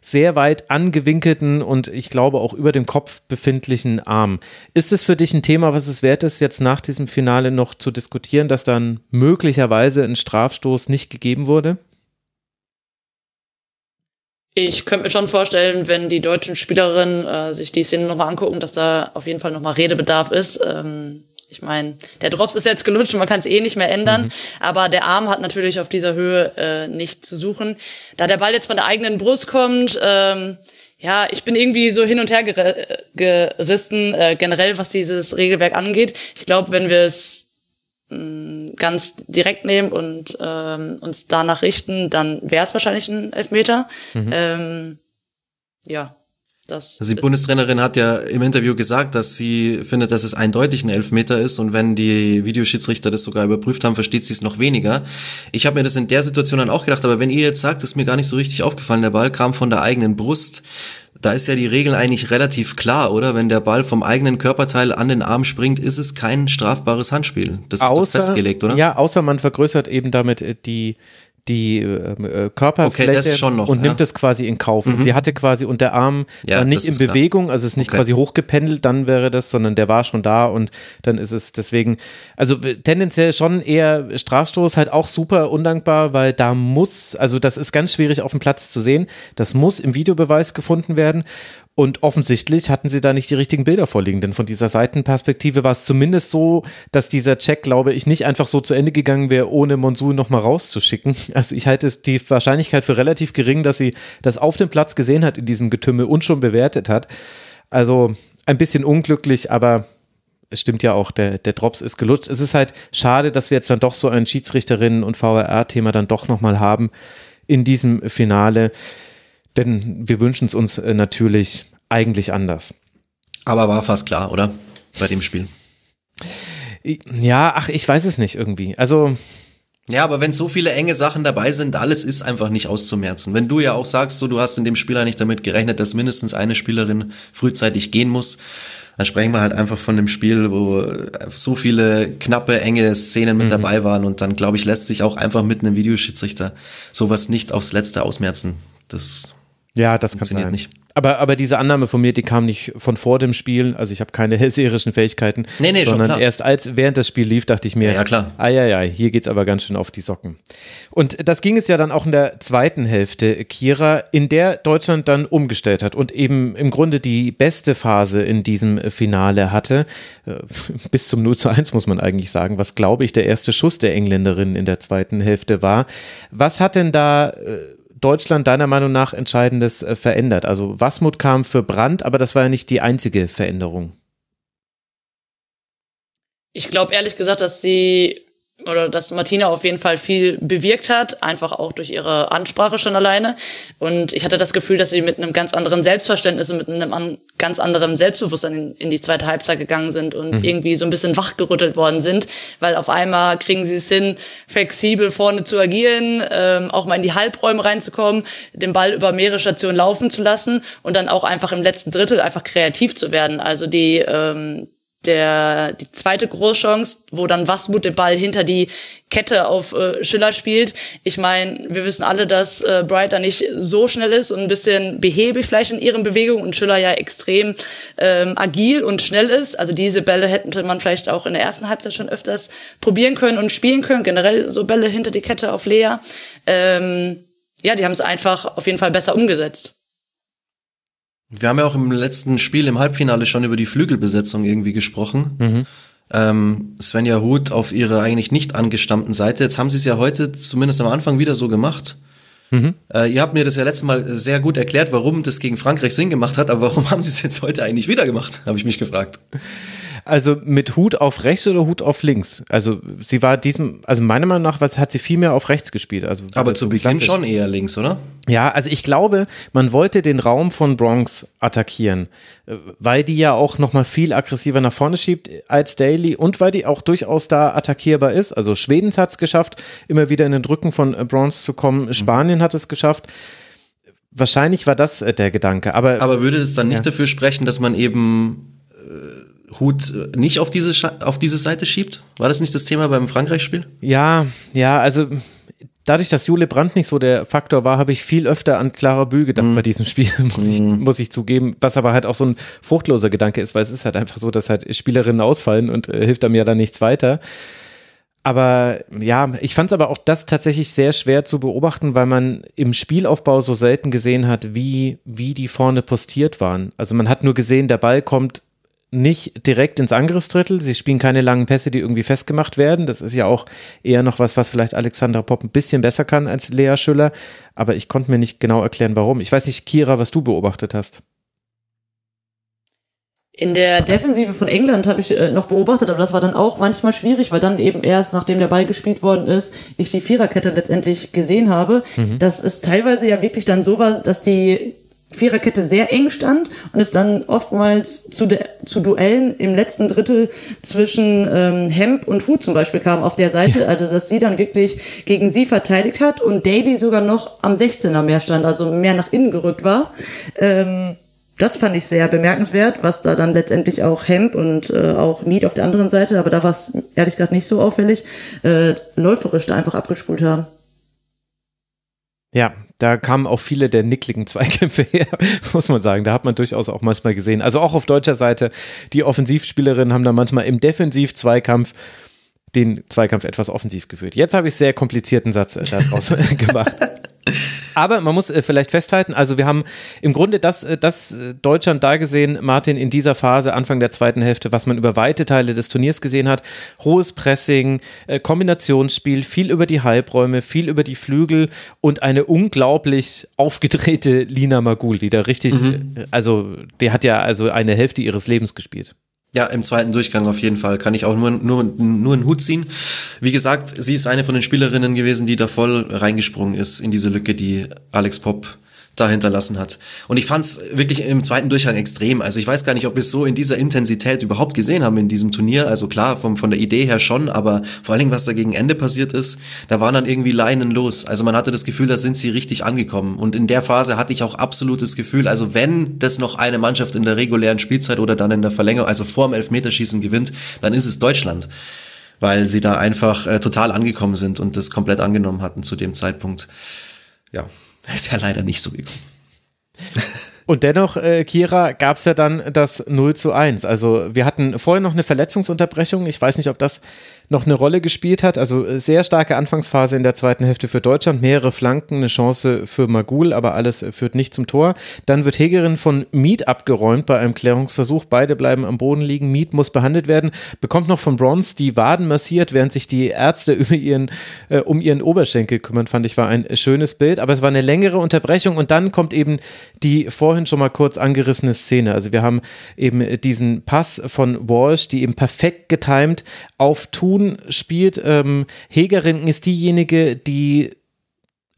sehr weit angewinkelten und ich glaube auch über dem Kopf befindlichen Arm. Ist es für dich ein Thema, was es wert ist, jetzt nach diesem Finale noch zu diskutieren, dass dann möglicherweise ein Strafstoß nicht gegeben wurde? Ich könnte mir schon vorstellen, wenn die deutschen Spielerinnen äh, sich die Szene nochmal angucken, dass da auf jeden Fall nochmal Redebedarf ist. Ähm, ich meine, der Drops ist jetzt gelutscht und man kann es eh nicht mehr ändern, mhm. aber der Arm hat natürlich auf dieser Höhe äh, nicht zu suchen. Da der Ball jetzt von der eigenen Brust kommt, ähm, ja, ich bin irgendwie so hin und her ger gerissen, äh, generell was dieses Regelwerk angeht. Ich glaube, wenn wir es mm, ganz direkt nehmen und ähm, uns danach richten, dann wäre es wahrscheinlich ein Elfmeter. Mhm. Ähm, ja, das also die Bundestrainerin hat ja im Interview gesagt, dass sie findet, dass es eindeutig ein Elfmeter ist und wenn die Videoschiedsrichter das sogar überprüft haben, versteht sie es noch weniger. Ich habe mir das in der Situation dann auch gedacht, aber wenn ihr jetzt sagt, ist mir gar nicht so richtig aufgefallen, der Ball kam von der eigenen Brust, da ist ja die Regel eigentlich relativ klar, oder? Wenn der Ball vom eigenen Körperteil an den Arm springt, ist es kein strafbares Handspiel. Das ist außer, doch festgelegt, oder? Ja, außer man vergrößert eben damit die die ähm, äh, Körperfläche okay, noch, und ja. nimmt das quasi in Kauf. Mhm. Und sie hatte quasi und der Arm ja, war nicht in Bewegung, also es ist nicht okay. quasi hochgependelt, dann wäre das, sondern der war schon da und dann ist es deswegen, also tendenziell schon eher Strafstoß, halt auch super undankbar, weil da muss, also das ist ganz schwierig auf dem Platz zu sehen, das muss im Videobeweis gefunden werden und offensichtlich hatten sie da nicht die richtigen Bilder vorliegen, denn von dieser Seitenperspektive war es zumindest so, dass dieser Check, glaube ich, nicht einfach so zu Ende gegangen wäre, ohne Monsun nochmal rauszuschicken. Also ich halte die Wahrscheinlichkeit für relativ gering, dass sie das auf dem Platz gesehen hat in diesem Getümmel und schon bewertet hat. Also ein bisschen unglücklich, aber es stimmt ja auch, der, der Drops ist gelutscht. Es ist halt schade, dass wir jetzt dann doch so ein Schiedsrichterinnen- und VRR-Thema dann doch nochmal haben in diesem Finale. Denn wir wünschen es uns äh, natürlich eigentlich anders. Aber war fast klar, oder? Bei dem Spiel. Ja, ach, ich weiß es nicht irgendwie. Also. Ja, aber wenn so viele enge Sachen dabei sind, alles ist einfach nicht auszumerzen. Wenn du ja auch sagst, so, du hast in dem Spieler nicht damit gerechnet, dass mindestens eine Spielerin frühzeitig gehen muss, dann sprechen wir halt einfach von dem Spiel, wo so viele knappe, enge Szenen mit mhm. dabei waren und dann, glaube ich, lässt sich auch einfach mit einem Videoschiedsrichter sowas nicht aufs Letzte ausmerzen. Das ja, das kann sein. nicht. Aber, aber diese Annahme von mir, die kam nicht von vor dem Spiel. Also ich habe keine hellseherischen Fähigkeiten. Nee, nee, sondern erst als während das Spiel lief, dachte ich mir, ja, ja klar. Ah ja, ja, hier geht's aber ganz schön auf die Socken. Und das ging es ja dann auch in der zweiten Hälfte, Kira, in der Deutschland dann umgestellt hat und eben im Grunde die beste Phase in diesem Finale hatte. Äh, bis zum 0 zu 1 muss man eigentlich sagen, was glaube ich der erste Schuss der Engländerin in der zweiten Hälfte war. Was hat denn da äh, Deutschland deiner Meinung nach Entscheidendes äh, verändert? Also Wasmut kam für Brand, aber das war ja nicht die einzige Veränderung. Ich glaube ehrlich gesagt, dass sie oder dass Martina auf jeden Fall viel bewirkt hat, einfach auch durch ihre Ansprache schon alleine. Und ich hatte das Gefühl, dass sie mit einem ganz anderen Selbstverständnis und mit einem an, ganz anderen Selbstbewusstsein in, in, die zweite Halbzeit gegangen sind und mhm. irgendwie so ein bisschen wachgerüttelt worden sind, weil auf einmal kriegen sie es hin, flexibel vorne zu agieren, ähm, auch mal in die Halbräume reinzukommen, den Ball über mehrere Stationen laufen zu lassen und dann auch einfach im letzten Drittel einfach kreativ zu werden. Also die ähm, der die zweite Großchance, wo dann Wasmut den Ball hinter die Kette auf äh, Schiller spielt. Ich meine, wir wissen alle, dass äh, Bright da nicht so schnell ist und ein bisschen behäbig vielleicht in ihren Bewegungen und Schiller ja extrem ähm, agil und schnell ist. Also diese Bälle hätte man vielleicht auch in der ersten Halbzeit schon öfters probieren können und spielen können. Generell so Bälle hinter die Kette auf Lea. Ähm, ja, die haben es einfach auf jeden Fall besser umgesetzt. Wir haben ja auch im letzten Spiel im Halbfinale schon über die Flügelbesetzung irgendwie gesprochen. Mhm. Ähm, Svenja Huth auf ihrer eigentlich nicht angestammten Seite. Jetzt haben sie es ja heute zumindest am Anfang wieder so gemacht. Mhm. Äh, ihr habt mir das ja letztes Mal sehr gut erklärt, warum das gegen Frankreich Sinn gemacht hat, aber warum haben sie es jetzt heute eigentlich wieder gemacht, habe ich mich gefragt. Also mit Hut auf rechts oder Hut auf links? Also sie war diesem, also meiner Meinung nach was, hat sie viel mehr auf rechts gespielt. Also Aber zu Beginn klassisch. schon eher links, oder? Ja, also ich glaube, man wollte den Raum von Bronx attackieren, äh, weil die ja auch nochmal viel aggressiver nach vorne schiebt als Daly und weil die auch durchaus da attackierbar ist. Also Schweden hat es geschafft, immer wieder in den Drücken von äh, Bronx zu kommen. Mhm. Spanien hat es geschafft. Wahrscheinlich war das äh, der Gedanke. Aber, aber würde es dann nicht ja. dafür sprechen, dass man eben Hut nicht auf diese, auf diese Seite schiebt? War das nicht das Thema beim Frankreich-Spiel? Ja, ja, also dadurch, dass Jule Brandt nicht so der Faktor war, habe ich viel öfter an Clara Bü gedacht mm. bei diesem Spiel, muss, mm. ich, mhm. muss ich zugeben, was aber halt auch so ein fruchtloser Gedanke ist, weil es ist halt einfach so, dass halt Spielerinnen ausfallen und äh, hilft einem ja dann nichts weiter. Aber ja, ich fand es aber auch das tatsächlich sehr schwer zu beobachten, weil man im Spielaufbau so selten gesehen hat, wie, wie die vorne postiert waren. Also man hat nur gesehen, der Ball kommt nicht direkt ins Angriffsdrittel. Sie spielen keine langen Pässe, die irgendwie festgemacht werden. Das ist ja auch eher noch was, was vielleicht Alexandra Popp ein bisschen besser kann als Lea Schüller. Aber ich konnte mir nicht genau erklären, warum. Ich weiß nicht, Kira, was du beobachtet hast. In der Defensive von England habe ich äh, noch beobachtet, aber das war dann auch manchmal schwierig, weil dann eben erst, nachdem der Ball gespielt worden ist, ich die Viererkette letztendlich gesehen habe, mhm. dass es teilweise ja wirklich dann so war, dass die Viererkette sehr eng stand und es dann oftmals zu, de, zu Duellen im letzten Drittel zwischen ähm, Hemp und Hu zum Beispiel kam auf der Seite, also dass sie dann wirklich gegen sie verteidigt hat und Daly sogar noch am 16er mehr stand, also mehr nach innen gerückt war. Ähm, das fand ich sehr bemerkenswert, was da dann letztendlich auch Hemp und äh, auch Mead auf der anderen Seite, aber da war es ehrlich gesagt nicht so auffällig, äh, läuferisch da einfach abgespult haben. Ja, da kamen auch viele der nickligen Zweikämpfe her, muss man sagen. Da hat man durchaus auch manchmal gesehen. Also auch auf deutscher Seite, die Offensivspielerinnen haben da manchmal im Defensiv-Zweikampf den Zweikampf etwas offensiv geführt. Jetzt habe ich sehr komplizierten Satz äh, daraus gemacht. Aber man muss äh, vielleicht festhalten, also wir haben im Grunde das, äh, das äh, Deutschland da gesehen, Martin, in dieser Phase, Anfang der zweiten Hälfte, was man über weite Teile des Turniers gesehen hat. Hohes Pressing, äh, Kombinationsspiel, viel über die Halbräume, viel über die Flügel und eine unglaublich aufgedrehte Lina Magul, die da richtig, mhm. Äh, also die hat ja also eine Hälfte ihres Lebens gespielt. Ja, im zweiten Durchgang auf jeden Fall. Kann ich auch nur, nur, nur einen Hut ziehen. Wie gesagt, sie ist eine von den Spielerinnen gewesen, die da voll reingesprungen ist in diese Lücke, die Alex Popp da hinterlassen hat. Und ich fand es wirklich im zweiten Durchgang extrem. Also ich weiß gar nicht, ob wir es so in dieser Intensität überhaupt gesehen haben in diesem Turnier. Also klar, vom, von der Idee her schon, aber vor allen Dingen, was da gegen Ende passiert ist, da waren dann irgendwie Leinen los. Also man hatte das Gefühl, da sind sie richtig angekommen. Und in der Phase hatte ich auch absolutes Gefühl, also wenn das noch eine Mannschaft in der regulären Spielzeit oder dann in der Verlängerung, also vor dem Elfmeterschießen gewinnt, dann ist es Deutschland. Weil sie da einfach äh, total angekommen sind und das komplett angenommen hatten zu dem Zeitpunkt. Ja, ist ja leider nicht so gekommen. Und dennoch, äh, Kira, gab es ja dann das 0 zu 1. Also wir hatten vorher noch eine Verletzungsunterbrechung. Ich weiß nicht, ob das noch eine Rolle gespielt hat. Also äh, sehr starke Anfangsphase in der zweiten Hälfte für Deutschland, mehrere Flanken, eine Chance für Magul, aber alles äh, führt nicht zum Tor. Dann wird Hegerin von Miet abgeräumt bei einem Klärungsversuch. Beide bleiben am Boden liegen. Miet muss behandelt werden, bekommt noch von Bronze die Waden massiert, während sich die Ärzte über ihren, äh, um ihren Oberschenkel kümmern, fand ich, war ein schönes Bild. Aber es war eine längere Unterbrechung und dann kommt eben die vorhin schon mal kurz angerissene Szene. Also wir haben eben diesen Pass von Walsh, die eben perfekt getimed auf Thun Tun spielt. Ähm, Hegerin ist diejenige, die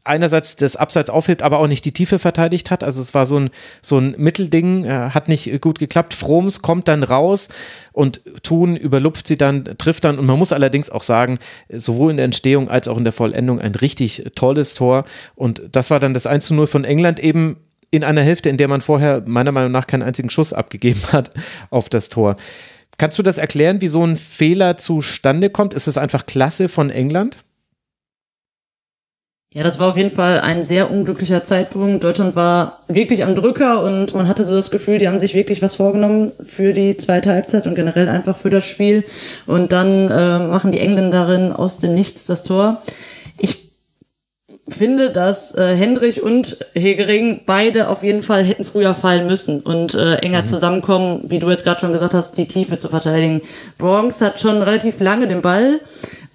einerseits das Abseits aufhebt, aber auch nicht die Tiefe verteidigt hat. Also es war so ein, so ein Mittelding, äh, hat nicht gut geklappt. Froms kommt dann raus und Thun überlupft sie dann, trifft dann. Und man muss allerdings auch sagen, sowohl in der Entstehung als auch in der Vollendung ein richtig tolles Tor. Und das war dann das 1 zu 0 von England eben in einer Hälfte, in der man vorher meiner Meinung nach keinen einzigen Schuss abgegeben hat auf das Tor. Kannst du das erklären, wie so ein Fehler zustande kommt? Ist es einfach klasse von England? Ja, das war auf jeden Fall ein sehr unglücklicher Zeitpunkt. Deutschland war wirklich am Drücker und man hatte so das Gefühl, die haben sich wirklich was vorgenommen für die zweite Halbzeit und generell einfach für das Spiel. Und dann äh, machen die Engländerinnen aus dem Nichts das Tor. Ich finde, dass äh, Hendrich und Hegering beide auf jeden Fall hätten früher fallen müssen und äh, enger mhm. zusammenkommen, wie du jetzt gerade schon gesagt hast, die Tiefe zu verteidigen. Bronx hat schon relativ lange den Ball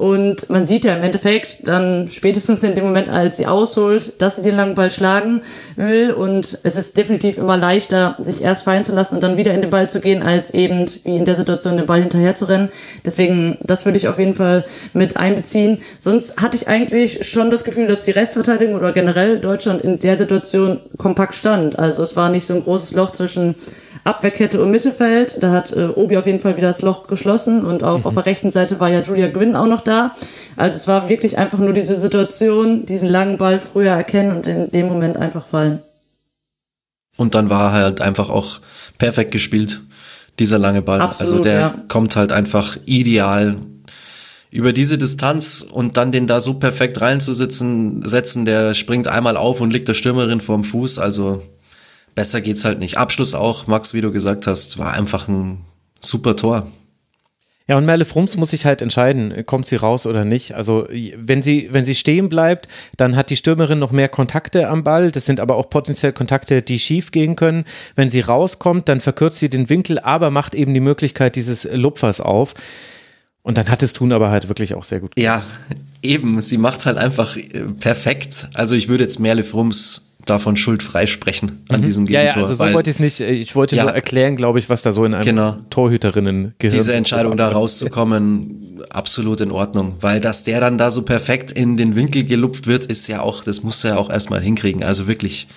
und man sieht ja im Endeffekt dann spätestens in dem Moment, als sie ausholt, dass sie den langen Ball schlagen will. Und es ist definitiv immer leichter, sich erst fallen zu lassen und dann wieder in den Ball zu gehen, als eben wie in der Situation den Ball hinterher zu rennen. Deswegen, das würde ich auf jeden Fall mit einbeziehen. Sonst hatte ich eigentlich schon das Gefühl, dass die Restverteidigung oder generell Deutschland in der Situation kompakt stand. Also es war nicht so ein großes Loch zwischen Abwehrkette und Mittelfeld. Da hat äh, Obi auf jeden Fall wieder das Loch geschlossen und auch mhm. auf der rechten Seite war ja Julia Gwynn auch noch da. Also es war wirklich einfach nur diese Situation, diesen langen Ball früher erkennen und in dem Moment einfach fallen. Und dann war halt einfach auch perfekt gespielt, dieser lange Ball. Also Absolut, also der ja. kommt halt einfach ideal über diese Distanz und dann den da so perfekt reinzusitzen, setzen, der springt einmal auf und liegt der Stürmerin vorm Fuß. Also besser geht's halt nicht. Abschluss auch, Max, wie du gesagt hast, war einfach ein super Tor. Ja, und Merle Frums muss sich halt entscheiden, kommt sie raus oder nicht. Also, wenn sie, wenn sie stehen bleibt, dann hat die Stürmerin noch mehr Kontakte am Ball. Das sind aber auch potenziell Kontakte, die schief gehen können. Wenn sie rauskommt, dann verkürzt sie den Winkel, aber macht eben die Möglichkeit dieses Lupfers auf. Und dann hat es Tun aber halt wirklich auch sehr gut. Ja, eben. Sie macht halt einfach äh, perfekt. Also, ich würde jetzt Merle Frums davon schuldfrei sprechen an mhm. diesem Gegentor. Ja, ja, also so weil, wollte ich es nicht. Ich wollte ja, nur erklären, glaube ich, was da so in einem genau. Torhüterinnen gehört. Diese Entscheidung da rauszukommen, absolut in Ordnung. Weil dass der dann da so perfekt in den Winkel gelupft wird, ist ja auch, das muss er ja auch erstmal hinkriegen. Also wirklich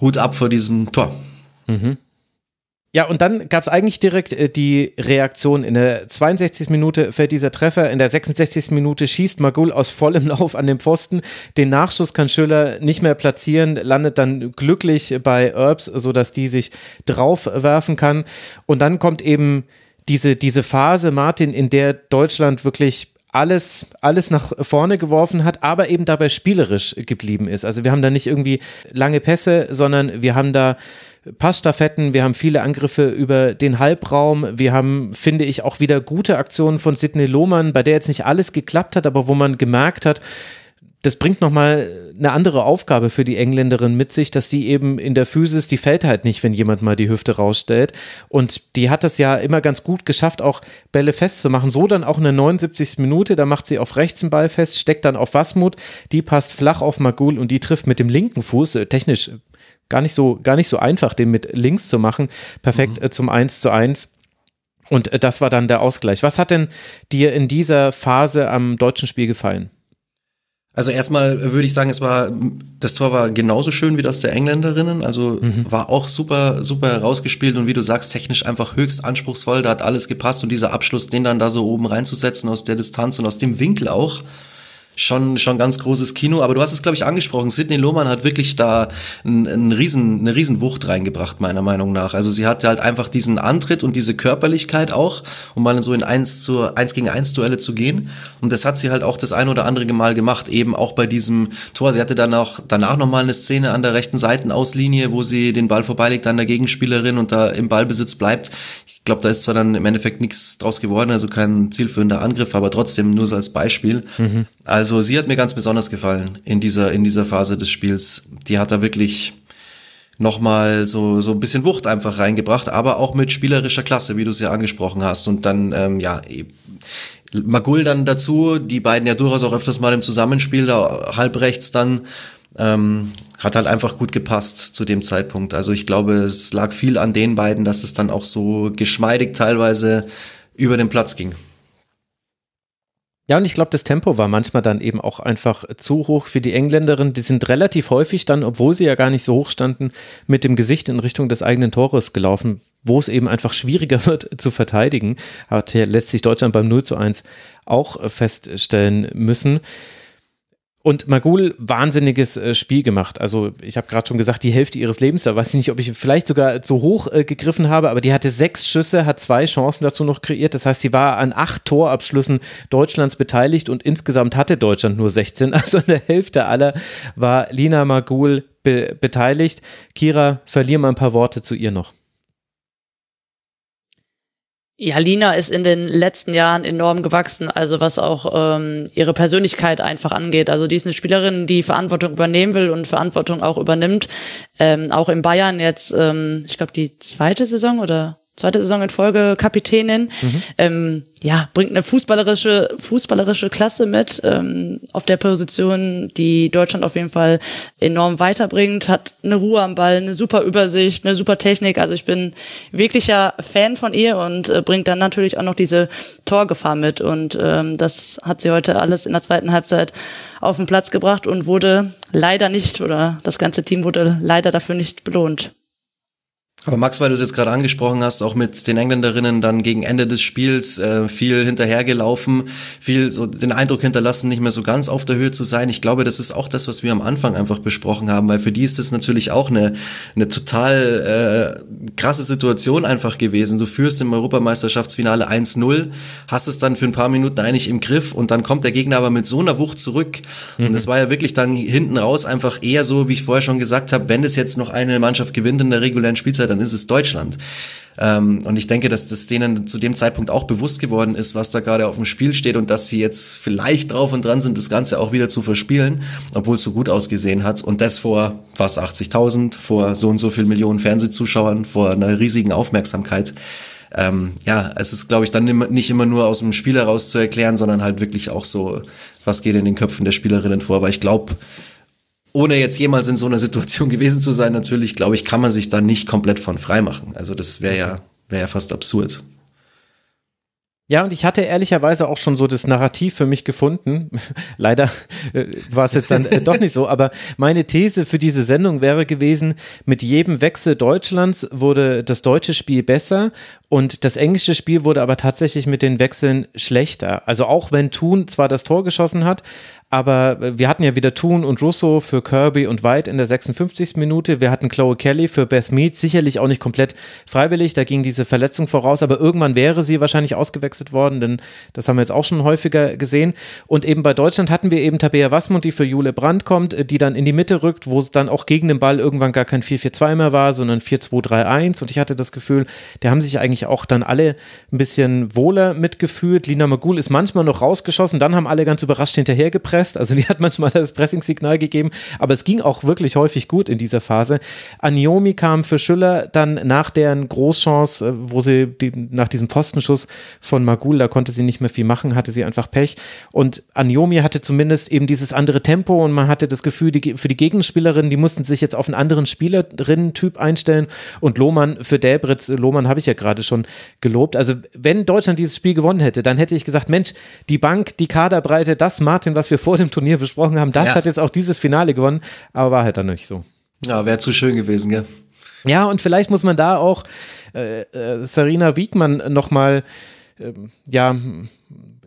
Hut ab vor diesem Tor. Mhm. Ja, und dann gab es eigentlich direkt äh, die Reaktion. In der 62. Minute fällt dieser Treffer, in der 66. Minute schießt Magul aus vollem Lauf an den Pfosten. Den Nachschuss kann Schüller nicht mehr platzieren, landet dann glücklich bei Erbs, sodass die sich draufwerfen kann. Und dann kommt eben diese, diese Phase, Martin, in der Deutschland wirklich alles, alles nach vorne geworfen hat, aber eben dabei spielerisch geblieben ist. Also wir haben da nicht irgendwie lange Pässe, sondern wir haben da Passstaffetten, wir haben viele Angriffe über den Halbraum, wir haben, finde ich, auch wieder gute Aktionen von Sidney Lohmann, bei der jetzt nicht alles geklappt hat, aber wo man gemerkt hat, das bringt nochmal eine andere Aufgabe für die Engländerin mit sich, dass die eben in der Physis, die fällt halt nicht, wenn jemand mal die Hüfte rausstellt. Und die hat das ja immer ganz gut geschafft, auch Bälle festzumachen. So dann auch in der 79. Minute, da macht sie auf rechts einen Ball fest, steckt dann auf Wasmut, die passt flach auf Magul und die trifft mit dem linken Fuß, äh, technisch gar nicht so, gar nicht so einfach, den mit links zu machen. Perfekt mhm. äh, zum 1 zu 1. Und äh, das war dann der Ausgleich. Was hat denn dir in dieser Phase am deutschen Spiel gefallen? Also erstmal würde ich sagen, es war das Tor war genauso schön wie das der Engländerinnen, also mhm. war auch super super herausgespielt und wie du sagst, technisch einfach höchst anspruchsvoll, da hat alles gepasst und dieser Abschluss, den dann da so oben reinzusetzen aus der Distanz und aus dem Winkel auch, schon, schon ganz großes Kino. Aber du hast es, glaube ich, angesprochen. Sidney Lohmann hat wirklich da ein, ein riesen, eine riesen Wucht reingebracht, meiner Meinung nach. Also sie hatte halt einfach diesen Antritt und diese Körperlichkeit auch, um mal so in eins zu eins gegen eins Duelle zu gehen. Und das hat sie halt auch das ein oder andere Mal gemacht, eben auch bei diesem Tor. Sie hatte dann auch danach nochmal eine Szene an der rechten Seitenauslinie, wo sie den Ball vorbeilegt an der Gegenspielerin und da im Ballbesitz bleibt. Ich glaube, da ist zwar dann im Endeffekt nichts draus geworden, also kein zielführender Angriff, aber trotzdem nur so als Beispiel. Mhm. Also sie hat mir ganz besonders gefallen in dieser, in dieser Phase des Spiels. Die hat da wirklich nochmal so, so ein bisschen Wucht einfach reingebracht, aber auch mit spielerischer Klasse, wie du es ja angesprochen hast. Und dann, ähm, ja, Magul dann dazu, die beiden ja durchaus auch öfters mal im Zusammenspiel, da halb rechts dann, ähm, hat halt einfach gut gepasst zu dem Zeitpunkt. Also ich glaube, es lag viel an den beiden, dass es dann auch so geschmeidig teilweise über den Platz ging. Ja, und ich glaube, das Tempo war manchmal dann eben auch einfach zu hoch für die Engländerin. Die sind relativ häufig dann, obwohl sie ja gar nicht so hoch standen, mit dem Gesicht in Richtung des eigenen Tores gelaufen, wo es eben einfach schwieriger wird zu verteidigen. Hat ja letztlich Deutschland beim 0 zu 1 auch feststellen müssen. Und Magul, wahnsinniges äh, Spiel gemacht. Also ich habe gerade schon gesagt, die Hälfte ihres Lebens, da weiß ich nicht, ob ich vielleicht sogar zu hoch äh, gegriffen habe, aber die hatte sechs Schüsse, hat zwei Chancen dazu noch kreiert. Das heißt, sie war an acht Torabschlüssen Deutschlands beteiligt und insgesamt hatte Deutschland nur 16. Also in der Hälfte aller war Lina Magul be beteiligt. Kira, verlier mal ein paar Worte zu ihr noch. Ja, Lina ist in den letzten Jahren enorm gewachsen, also was auch ähm, ihre Persönlichkeit einfach angeht. Also die ist eine Spielerin, die Verantwortung übernehmen will und Verantwortung auch übernimmt. Ähm, auch in Bayern jetzt, ähm, ich glaube, die zweite Saison oder zweite Saison in Folge Kapitänin. Mhm. Ähm, ja, bringt eine fußballerische, fußballerische Klasse mit ähm, auf der Position, die Deutschland auf jeden Fall enorm weiterbringt, hat eine Ruhe am Ball, eine super Übersicht, eine super Technik. Also ich bin wirklicher Fan von ihr und äh, bringt dann natürlich auch noch diese Torgefahr mit. Und ähm, das hat sie heute alles in der zweiten Halbzeit auf den Platz gebracht und wurde leider nicht, oder das ganze Team wurde leider dafür nicht belohnt. Aber Max, weil du es jetzt gerade angesprochen hast, auch mit den Engländerinnen dann gegen Ende des Spiels äh, viel hinterhergelaufen, viel so den Eindruck hinterlassen, nicht mehr so ganz auf der Höhe zu sein. Ich glaube, das ist auch das, was wir am Anfang einfach besprochen haben, weil für die ist das natürlich auch eine, eine total äh, krasse Situation einfach gewesen. Du führst im Europameisterschaftsfinale 1-0, hast es dann für ein paar Minuten eigentlich im Griff und dann kommt der Gegner aber mit so einer Wucht zurück. Mhm. Und das war ja wirklich dann hinten raus einfach eher so, wie ich vorher schon gesagt habe, wenn es jetzt noch eine Mannschaft gewinnt in der regulären Spielzeit, dann ist es Deutschland. Ähm, und ich denke, dass das denen zu dem Zeitpunkt auch bewusst geworden ist, was da gerade auf dem Spiel steht und dass sie jetzt vielleicht drauf und dran sind, das Ganze auch wieder zu verspielen, obwohl es so gut ausgesehen hat. Und das vor fast 80.000, vor so und so viel Millionen Fernsehzuschauern, vor einer riesigen Aufmerksamkeit. Ähm, ja, es ist, glaube ich, dann nicht immer nur aus dem Spiel heraus zu erklären, sondern halt wirklich auch so, was geht in den Köpfen der Spielerinnen vor. Aber ich glaube, ohne jetzt jemals in so einer Situation gewesen zu sein, natürlich, glaube ich, kann man sich da nicht komplett von frei machen. Also das wäre ja, wäre ja fast absurd. Ja, und ich hatte ehrlicherweise auch schon so das Narrativ für mich gefunden. Leider äh, war es jetzt dann äh, doch nicht so, aber meine These für diese Sendung wäre gewesen, mit jedem Wechsel Deutschlands wurde das deutsche Spiel besser und das englische Spiel wurde aber tatsächlich mit den Wechseln schlechter. Also auch wenn Thun zwar das Tor geschossen hat, aber äh, wir hatten ja wieder Thun und Russo für Kirby und White in der 56. Minute. Wir hatten Chloe Kelly für Beth Mead, sicherlich auch nicht komplett freiwillig, da ging diese Verletzung voraus, aber irgendwann wäre sie wahrscheinlich ausgewechselt worden, denn das haben wir jetzt auch schon häufiger gesehen. Und eben bei Deutschland hatten wir eben Tabea Wassmund, die für Jule Brandt kommt, äh, die dann in die Mitte rückt, wo es dann auch gegen den Ball irgendwann gar kein 4-4-2 mehr war, sondern 4-2-3-1 und ich hatte das Gefühl, der haben sich eigentlich auch dann alle ein bisschen wohler mitgefühlt. Lina Magul ist manchmal noch rausgeschossen, dann haben alle ganz überrascht hinterhergepresst gepresst. Also die hat manchmal das Pressingsignal gegeben, aber es ging auch wirklich häufig gut in dieser Phase. Aniomi kam für Schüller dann nach deren Großchance, äh, wo sie die, nach diesem Pfostenschuss von Magul, da konnte sie nicht mehr viel machen, hatte sie einfach Pech. Und Aniomi hatte zumindest eben dieses andere Tempo und man hatte das Gefühl, die, für die Gegenspielerinnen, die mussten sich jetzt auf einen anderen Spielerinnen-Typ einstellen. Und Lohmann für Delbritz, Lohmann habe ich ja gerade schon gelobt. Also wenn Deutschland dieses Spiel gewonnen hätte, dann hätte ich gesagt, Mensch, die Bank, die Kaderbreite, das Martin, was wir vor dem Turnier besprochen haben, das ja. hat jetzt auch dieses Finale gewonnen, aber war halt dann nicht so. Ja, wäre zu schön gewesen, gell? Ja, und vielleicht muss man da auch äh, äh, Sarina Wiegmann nochmal, äh, ja,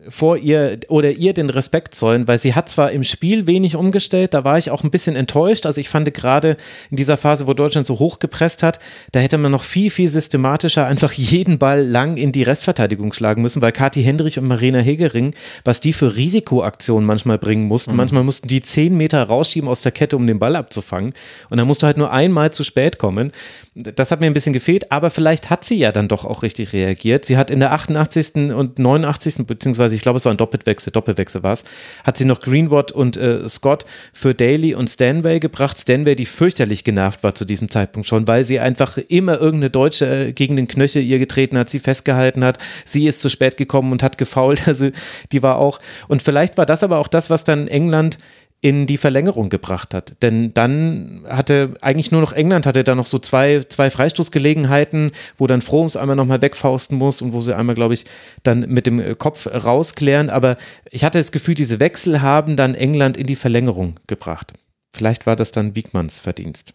vor ihr oder ihr den Respekt zollen, weil sie hat zwar im Spiel wenig umgestellt, da war ich auch ein bisschen enttäuscht. Also ich fand gerade in dieser Phase, wo Deutschland so hoch gepresst hat, da hätte man noch viel, viel systematischer einfach jeden Ball lang in die Restverteidigung schlagen müssen, weil Kathi Hendrich und Marina Hegering, was die für Risikoaktionen manchmal bringen mussten, mhm. manchmal mussten die zehn Meter rausschieben aus der Kette, um den Ball abzufangen. Und dann musst du halt nur einmal zu spät kommen. Das hat mir ein bisschen gefehlt, aber vielleicht hat sie ja dann doch auch richtig reagiert. Sie hat in der 88. und 89. beziehungsweise ich glaube, es war ein Doppelwechsel, Doppelwechsel war es, hat sie noch Greenwood und äh, Scott für Daly und Stanway gebracht. Stanway, die fürchterlich genervt war zu diesem Zeitpunkt schon, weil sie einfach immer irgendeine Deutsche äh, gegen den Knöchel ihr getreten hat, sie festgehalten hat. Sie ist zu spät gekommen und hat gefault. Also die war auch, und vielleicht war das aber auch das, was dann England in die Verlängerung gebracht hat. Denn dann hatte eigentlich nur noch England hatte da noch so zwei, zwei Freistoßgelegenheiten, wo dann Froms einmal nochmal wegfausten muss und wo sie einmal, glaube ich, dann mit dem Kopf rausklären. Aber ich hatte das Gefühl, diese Wechsel haben dann England in die Verlängerung gebracht. Vielleicht war das dann Wiegmanns Verdienst.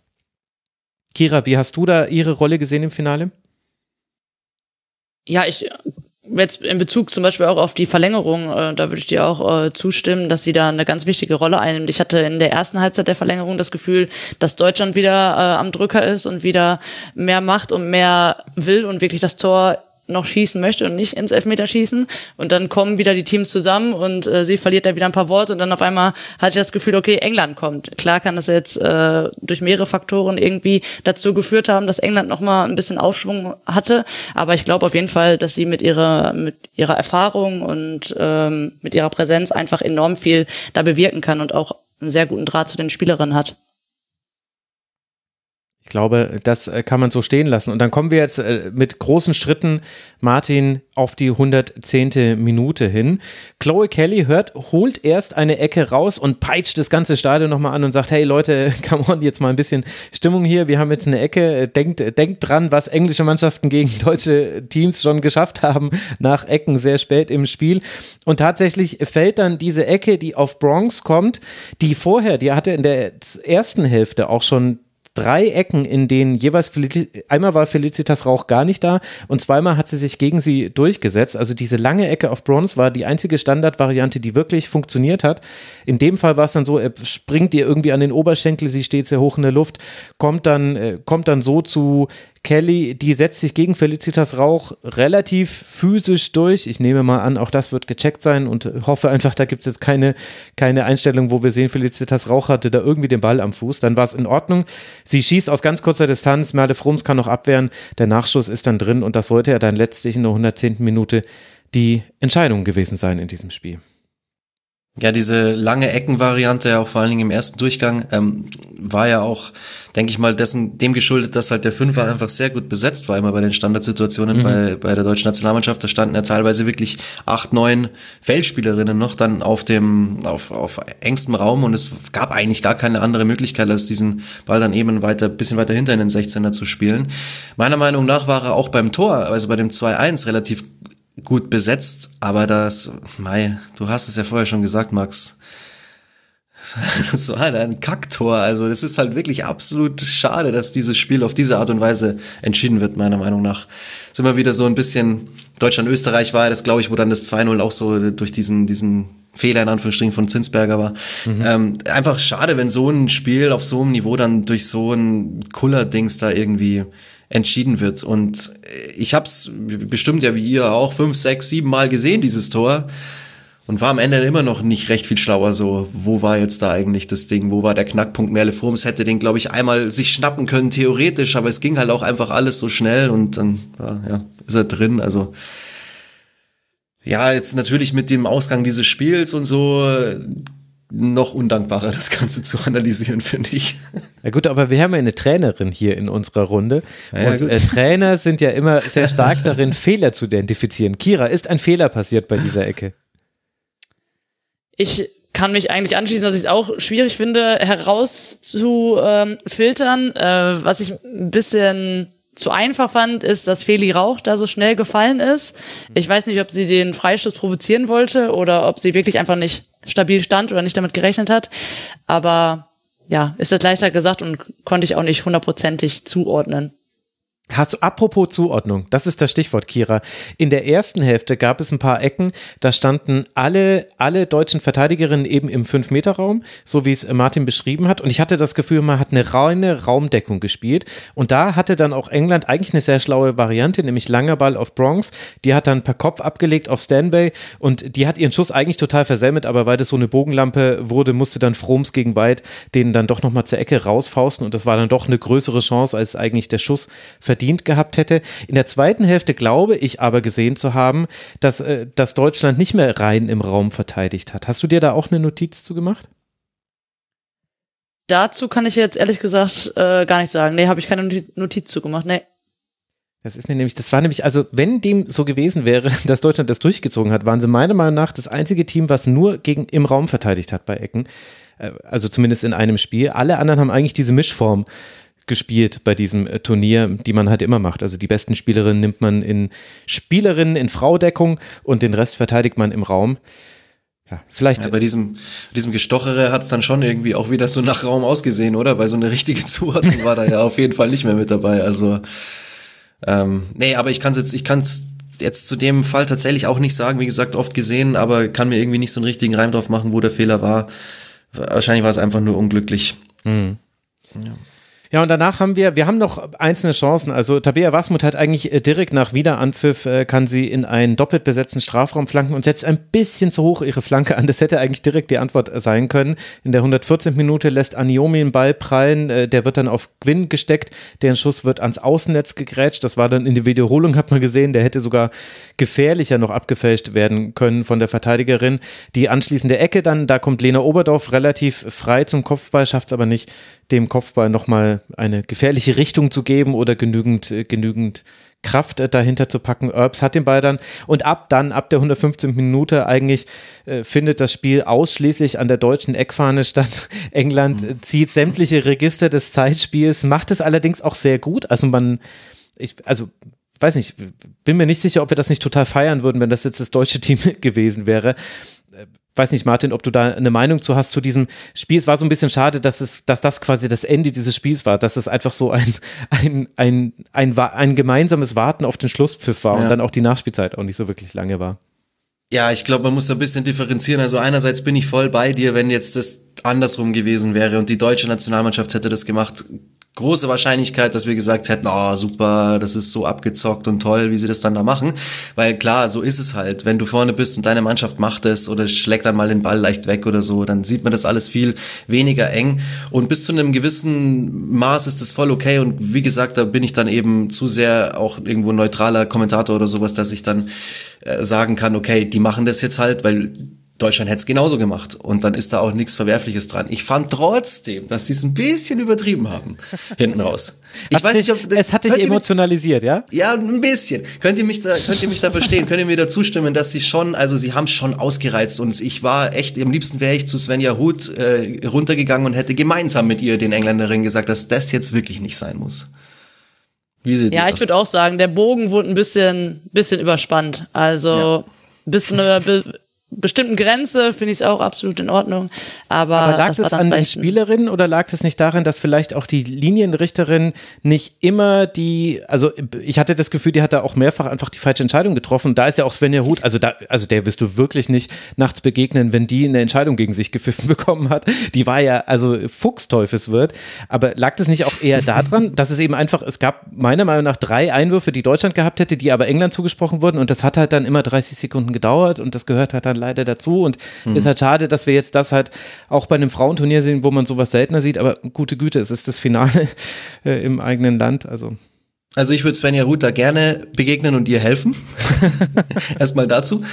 Kira, wie hast du da ihre Rolle gesehen im Finale? Ja, ich jetzt in Bezug zum Beispiel auch auf die Verlängerung, äh, da würde ich dir auch äh, zustimmen, dass sie da eine ganz wichtige Rolle einnimmt. Ich hatte in der ersten Halbzeit der Verlängerung das Gefühl, dass Deutschland wieder äh, am Drücker ist und wieder mehr macht und mehr will und wirklich das Tor noch schießen möchte und nicht ins Elfmeterschießen. Und dann kommen wieder die Teams zusammen und äh, sie verliert da wieder ein paar Worte und dann auf einmal hatte ich das Gefühl, okay, England kommt. Klar kann das jetzt äh, durch mehrere Faktoren irgendwie dazu geführt haben, dass England nochmal ein bisschen Aufschwung hatte. Aber ich glaube auf jeden Fall, dass sie mit ihrer, mit ihrer Erfahrung und ähm, mit ihrer Präsenz einfach enorm viel da bewirken kann und auch einen sehr guten Draht zu den Spielerinnen hat. Ich glaube, das äh, kann man so stehen lassen. Und dann kommen wir jetzt äh, mit großen Schritten, Martin, auf die 110. Minute hin. Chloe Kelly hört, holt erst eine Ecke raus und peitscht das ganze Stadion nochmal an und sagt, hey Leute, come on, jetzt mal ein bisschen Stimmung hier. Wir haben jetzt eine Ecke. Denkt, denkt dran, was englische Mannschaften gegen deutsche Teams schon geschafft haben, nach Ecken sehr spät im Spiel. Und tatsächlich fällt dann diese Ecke, die auf Bronx kommt, die vorher, die hatte in der ersten Hälfte auch schon drei Ecken, in denen jeweils einmal war Felicitas Rauch gar nicht da und zweimal hat sie sich gegen sie durchgesetzt. Also diese lange Ecke auf Bronze war die einzige Standardvariante, die wirklich funktioniert hat. In dem Fall war es dann so, er springt ihr irgendwie an den Oberschenkel, sie steht sehr hoch in der Luft, kommt dann, äh, kommt dann so zu Kelly, die setzt sich gegen Felicitas Rauch relativ physisch durch. Ich nehme mal an, auch das wird gecheckt sein und hoffe einfach, da gibt es jetzt keine, keine Einstellung, wo wir sehen, Felicitas Rauch hatte da irgendwie den Ball am Fuß. Dann war es in Ordnung. Sie schießt aus ganz kurzer Distanz, Merle Froms kann noch abwehren, der Nachschuss ist dann drin und das sollte ja dann letztlich in der 110. Minute die Entscheidung gewesen sein in diesem Spiel. Ja, diese lange Eckenvariante, auch vor allen Dingen im ersten Durchgang, ähm, war ja auch, denke ich mal, dessen, dem geschuldet, dass halt der Fünfer einfach sehr gut besetzt war, immer bei den Standardsituationen mhm. bei, bei der deutschen Nationalmannschaft. Da standen ja teilweise wirklich acht, neun Feldspielerinnen noch dann auf dem, auf, auf engstem Raum und es gab eigentlich gar keine andere Möglichkeit, als diesen Ball dann eben weiter, bisschen weiter hinter in den 16er zu spielen. Meiner Meinung nach war er auch beim Tor, also bei dem 2-1 relativ gut besetzt, aber das, Mai, du hast es ja vorher schon gesagt, Max. Das war halt ein Kacktor. Also das ist halt wirklich absolut schade, dass dieses Spiel auf diese Art und Weise entschieden wird, meiner Meinung nach. Ist immer wieder so ein bisschen, Deutschland-Österreich war das, glaube ich, wo dann das 2-0 auch so durch diesen, diesen Fehler in Anführungsstrichen von Zinsberger war. Mhm. Ähm, einfach schade, wenn so ein Spiel auf so einem Niveau dann durch so ein Kuller-Dings da irgendwie entschieden wird. Und ich habe es bestimmt ja wie ihr auch fünf, sechs, sieben Mal gesehen, dieses Tor. Und war am Ende immer noch nicht recht viel schlauer. So, wo war jetzt da eigentlich das Ding, wo war der Knackpunkt? Merle Frums hätte den, glaube ich, einmal sich schnappen können, theoretisch, aber es ging halt auch einfach alles so schnell. Und dann ja, ist er drin, also ja, jetzt natürlich mit dem Ausgang dieses Spiels und so noch undankbarer, das Ganze zu analysieren, finde ich. Ja gut, aber wir haben ja eine Trainerin hier in unserer Runde. Ja, und äh, Trainer sind ja immer sehr stark darin, Fehler zu identifizieren. Kira, ist ein Fehler passiert bei dieser Ecke? Ich kann mich eigentlich anschließen, dass ich es auch schwierig finde, herauszufiltern. Äh, was ich ein bisschen zu einfach fand, ist, dass Feli Rauch da so schnell gefallen ist. Ich weiß nicht, ob sie den Freistoß provozieren wollte oder ob sie wirklich einfach nicht stabil stand oder nicht damit gerechnet hat. Aber ja, ist das leichter gesagt und konnte ich auch nicht hundertprozentig zuordnen. Hast du, apropos Zuordnung, das ist das Stichwort, Kira. In der ersten Hälfte gab es ein paar Ecken, da standen alle, alle deutschen Verteidigerinnen eben im 5-Meter-Raum, so wie es Martin beschrieben hat. Und ich hatte das Gefühl, man hat eine reine Raumdeckung gespielt. Und da hatte dann auch England eigentlich eine sehr schlaue Variante, nämlich langer Ball auf Bronx. Die hat dann per Kopf abgelegt auf Stanbay und die hat ihren Schuss eigentlich total versämmelt, aber weil das so eine Bogenlampe wurde, musste dann Froms gegen White den dann doch nochmal zur Ecke rausfausten. Und das war dann doch eine größere Chance, als eigentlich der Schuss verdient gehabt hätte. In der zweiten Hälfte glaube ich aber gesehen zu haben, dass, äh, dass Deutschland nicht mehr rein im Raum verteidigt hat. Hast du dir da auch eine Notiz zu gemacht? Dazu kann ich jetzt ehrlich gesagt äh, gar nicht sagen. Nee, habe ich keine Notiz zu gemacht. Nee. Das ist mir nämlich, das war nämlich, also wenn dem so gewesen wäre, dass Deutschland das durchgezogen hat, waren sie meiner Meinung nach das einzige Team, was nur gegen im Raum verteidigt hat bei Ecken. Äh, also zumindest in einem Spiel. Alle anderen haben eigentlich diese Mischform gespielt bei diesem äh, Turnier, die man halt immer macht. Also die besten Spielerinnen nimmt man in Spielerinnen in Fraudeckung und den Rest verteidigt man im Raum. Ja, vielleicht. Ja, bei diesem, diesem Gestochere hat es dann schon irgendwie auch wieder so nach Raum ausgesehen, oder? Weil so eine richtige Zuordnung war da ja auf jeden Fall nicht mehr mit dabei. Also, ähm, nee, aber ich kann es jetzt, ich kann es jetzt zu dem Fall tatsächlich auch nicht sagen. Wie gesagt, oft gesehen, aber kann mir irgendwie nicht so einen richtigen Reim drauf machen, wo der Fehler war. Wahrscheinlich war es einfach nur unglücklich. Mhm. Ja. Ja, und danach haben wir, wir haben noch einzelne Chancen. Also Tabea Wasmut hat eigentlich äh, direkt nach Wiederanpfiff, äh, kann sie in einen doppelt besetzten Strafraum flanken und setzt ein bisschen zu hoch ihre Flanke an. Das hätte eigentlich direkt die Antwort sein können. In der 114. Minute lässt Aniomi einen Ball prallen, äh, der wird dann auf Gwyn gesteckt, deren Schuss wird ans Außennetz gegrätscht. Das war dann in der Wiederholung, hat man gesehen, der hätte sogar gefährlicher noch abgefälscht werden können von der Verteidigerin. Die anschließende Ecke dann, da kommt Lena Oberdorf relativ frei zum Kopfball, schafft es aber nicht, dem Kopfball nochmal eine gefährliche Richtung zu geben oder genügend, äh, genügend Kraft äh, dahinter zu packen. Erbs hat den Ball dann und ab dann, ab der 115. Minute eigentlich äh, findet das Spiel ausschließlich an der deutschen Eckfahne statt. England mhm. zieht sämtliche Register des Zeitspiels, macht es allerdings auch sehr gut. Also man, ich, also weiß nicht, bin mir nicht sicher, ob wir das nicht total feiern würden, wenn das jetzt das deutsche Team gewesen wäre weiß nicht, Martin, ob du da eine Meinung zu hast zu diesem Spiel. Es war so ein bisschen schade, dass es, dass das quasi das Ende dieses Spiels war, dass es einfach so ein, ein, ein, ein, ein gemeinsames Warten auf den Schlusspfiff war ja. und dann auch die Nachspielzeit auch nicht so wirklich lange war. Ja, ich glaube, man muss da ein bisschen differenzieren. Also einerseits bin ich voll bei dir, wenn jetzt das andersrum gewesen wäre und die deutsche Nationalmannschaft hätte das gemacht, große Wahrscheinlichkeit, dass wir gesagt hätten, oh super, das ist so abgezockt und toll, wie sie das dann da machen. Weil klar, so ist es halt. Wenn du vorne bist und deine Mannschaft macht es oder schlägt dann mal den Ball leicht weg oder so, dann sieht man das alles viel weniger eng. Und bis zu einem gewissen Maß ist das voll okay. Und wie gesagt, da bin ich dann eben zu sehr auch irgendwo neutraler Kommentator oder sowas, dass ich dann äh, sagen kann, okay, die machen das jetzt halt, weil Deutschland hätte es genauso gemacht. Und dann ist da auch nichts Verwerfliches dran. Ich fand trotzdem, dass die es ein bisschen übertrieben haben, hinten raus. Ich hat weiß dich, nicht, ob, es hat dich emotionalisiert, ja? Ja, ein bisschen. Könnt ihr mich da, könnt ihr mich da verstehen? könnt ihr mir da zustimmen, dass sie schon, also sie haben es schon ausgereizt und ich war echt, am liebsten wäre ich zu Svenja Huth äh, runtergegangen und hätte gemeinsam mit ihr den Engländerin gesagt, dass das jetzt wirklich nicht sein muss. Wie seht ja, ich würde auch sagen, der Bogen wurde ein bisschen, bisschen überspannt. Also ja. bis zu einer bestimmten Grenze finde ich es auch absolut in Ordnung. Aber, aber lag es an den Spielerinnen oder lag es nicht darin, dass vielleicht auch die Linienrichterin nicht immer die, also ich hatte das Gefühl, die hat da auch mehrfach einfach die falsche Entscheidung getroffen. Da ist ja auch Svenja Huth, also da, also der wirst du wirklich nicht nachts begegnen, wenn die eine Entscheidung gegen sich gepfiffen bekommen hat. Die war ja also Fuchsteufelswirt. Aber lag das nicht auch eher daran, dass es eben einfach, es gab meiner Meinung nach drei Einwürfe, die Deutschland gehabt hätte, die aber England zugesprochen wurden und das hat halt dann immer 30 Sekunden gedauert und das gehört halt dann leider dazu und mhm. ist halt schade, dass wir jetzt das halt auch bei einem Frauenturnier sehen, wo man sowas seltener sieht, aber gute Güte, es ist das Finale äh, im eigenen Land, also also ich würde Svenja Ruth da gerne begegnen und ihr helfen. Erstmal dazu.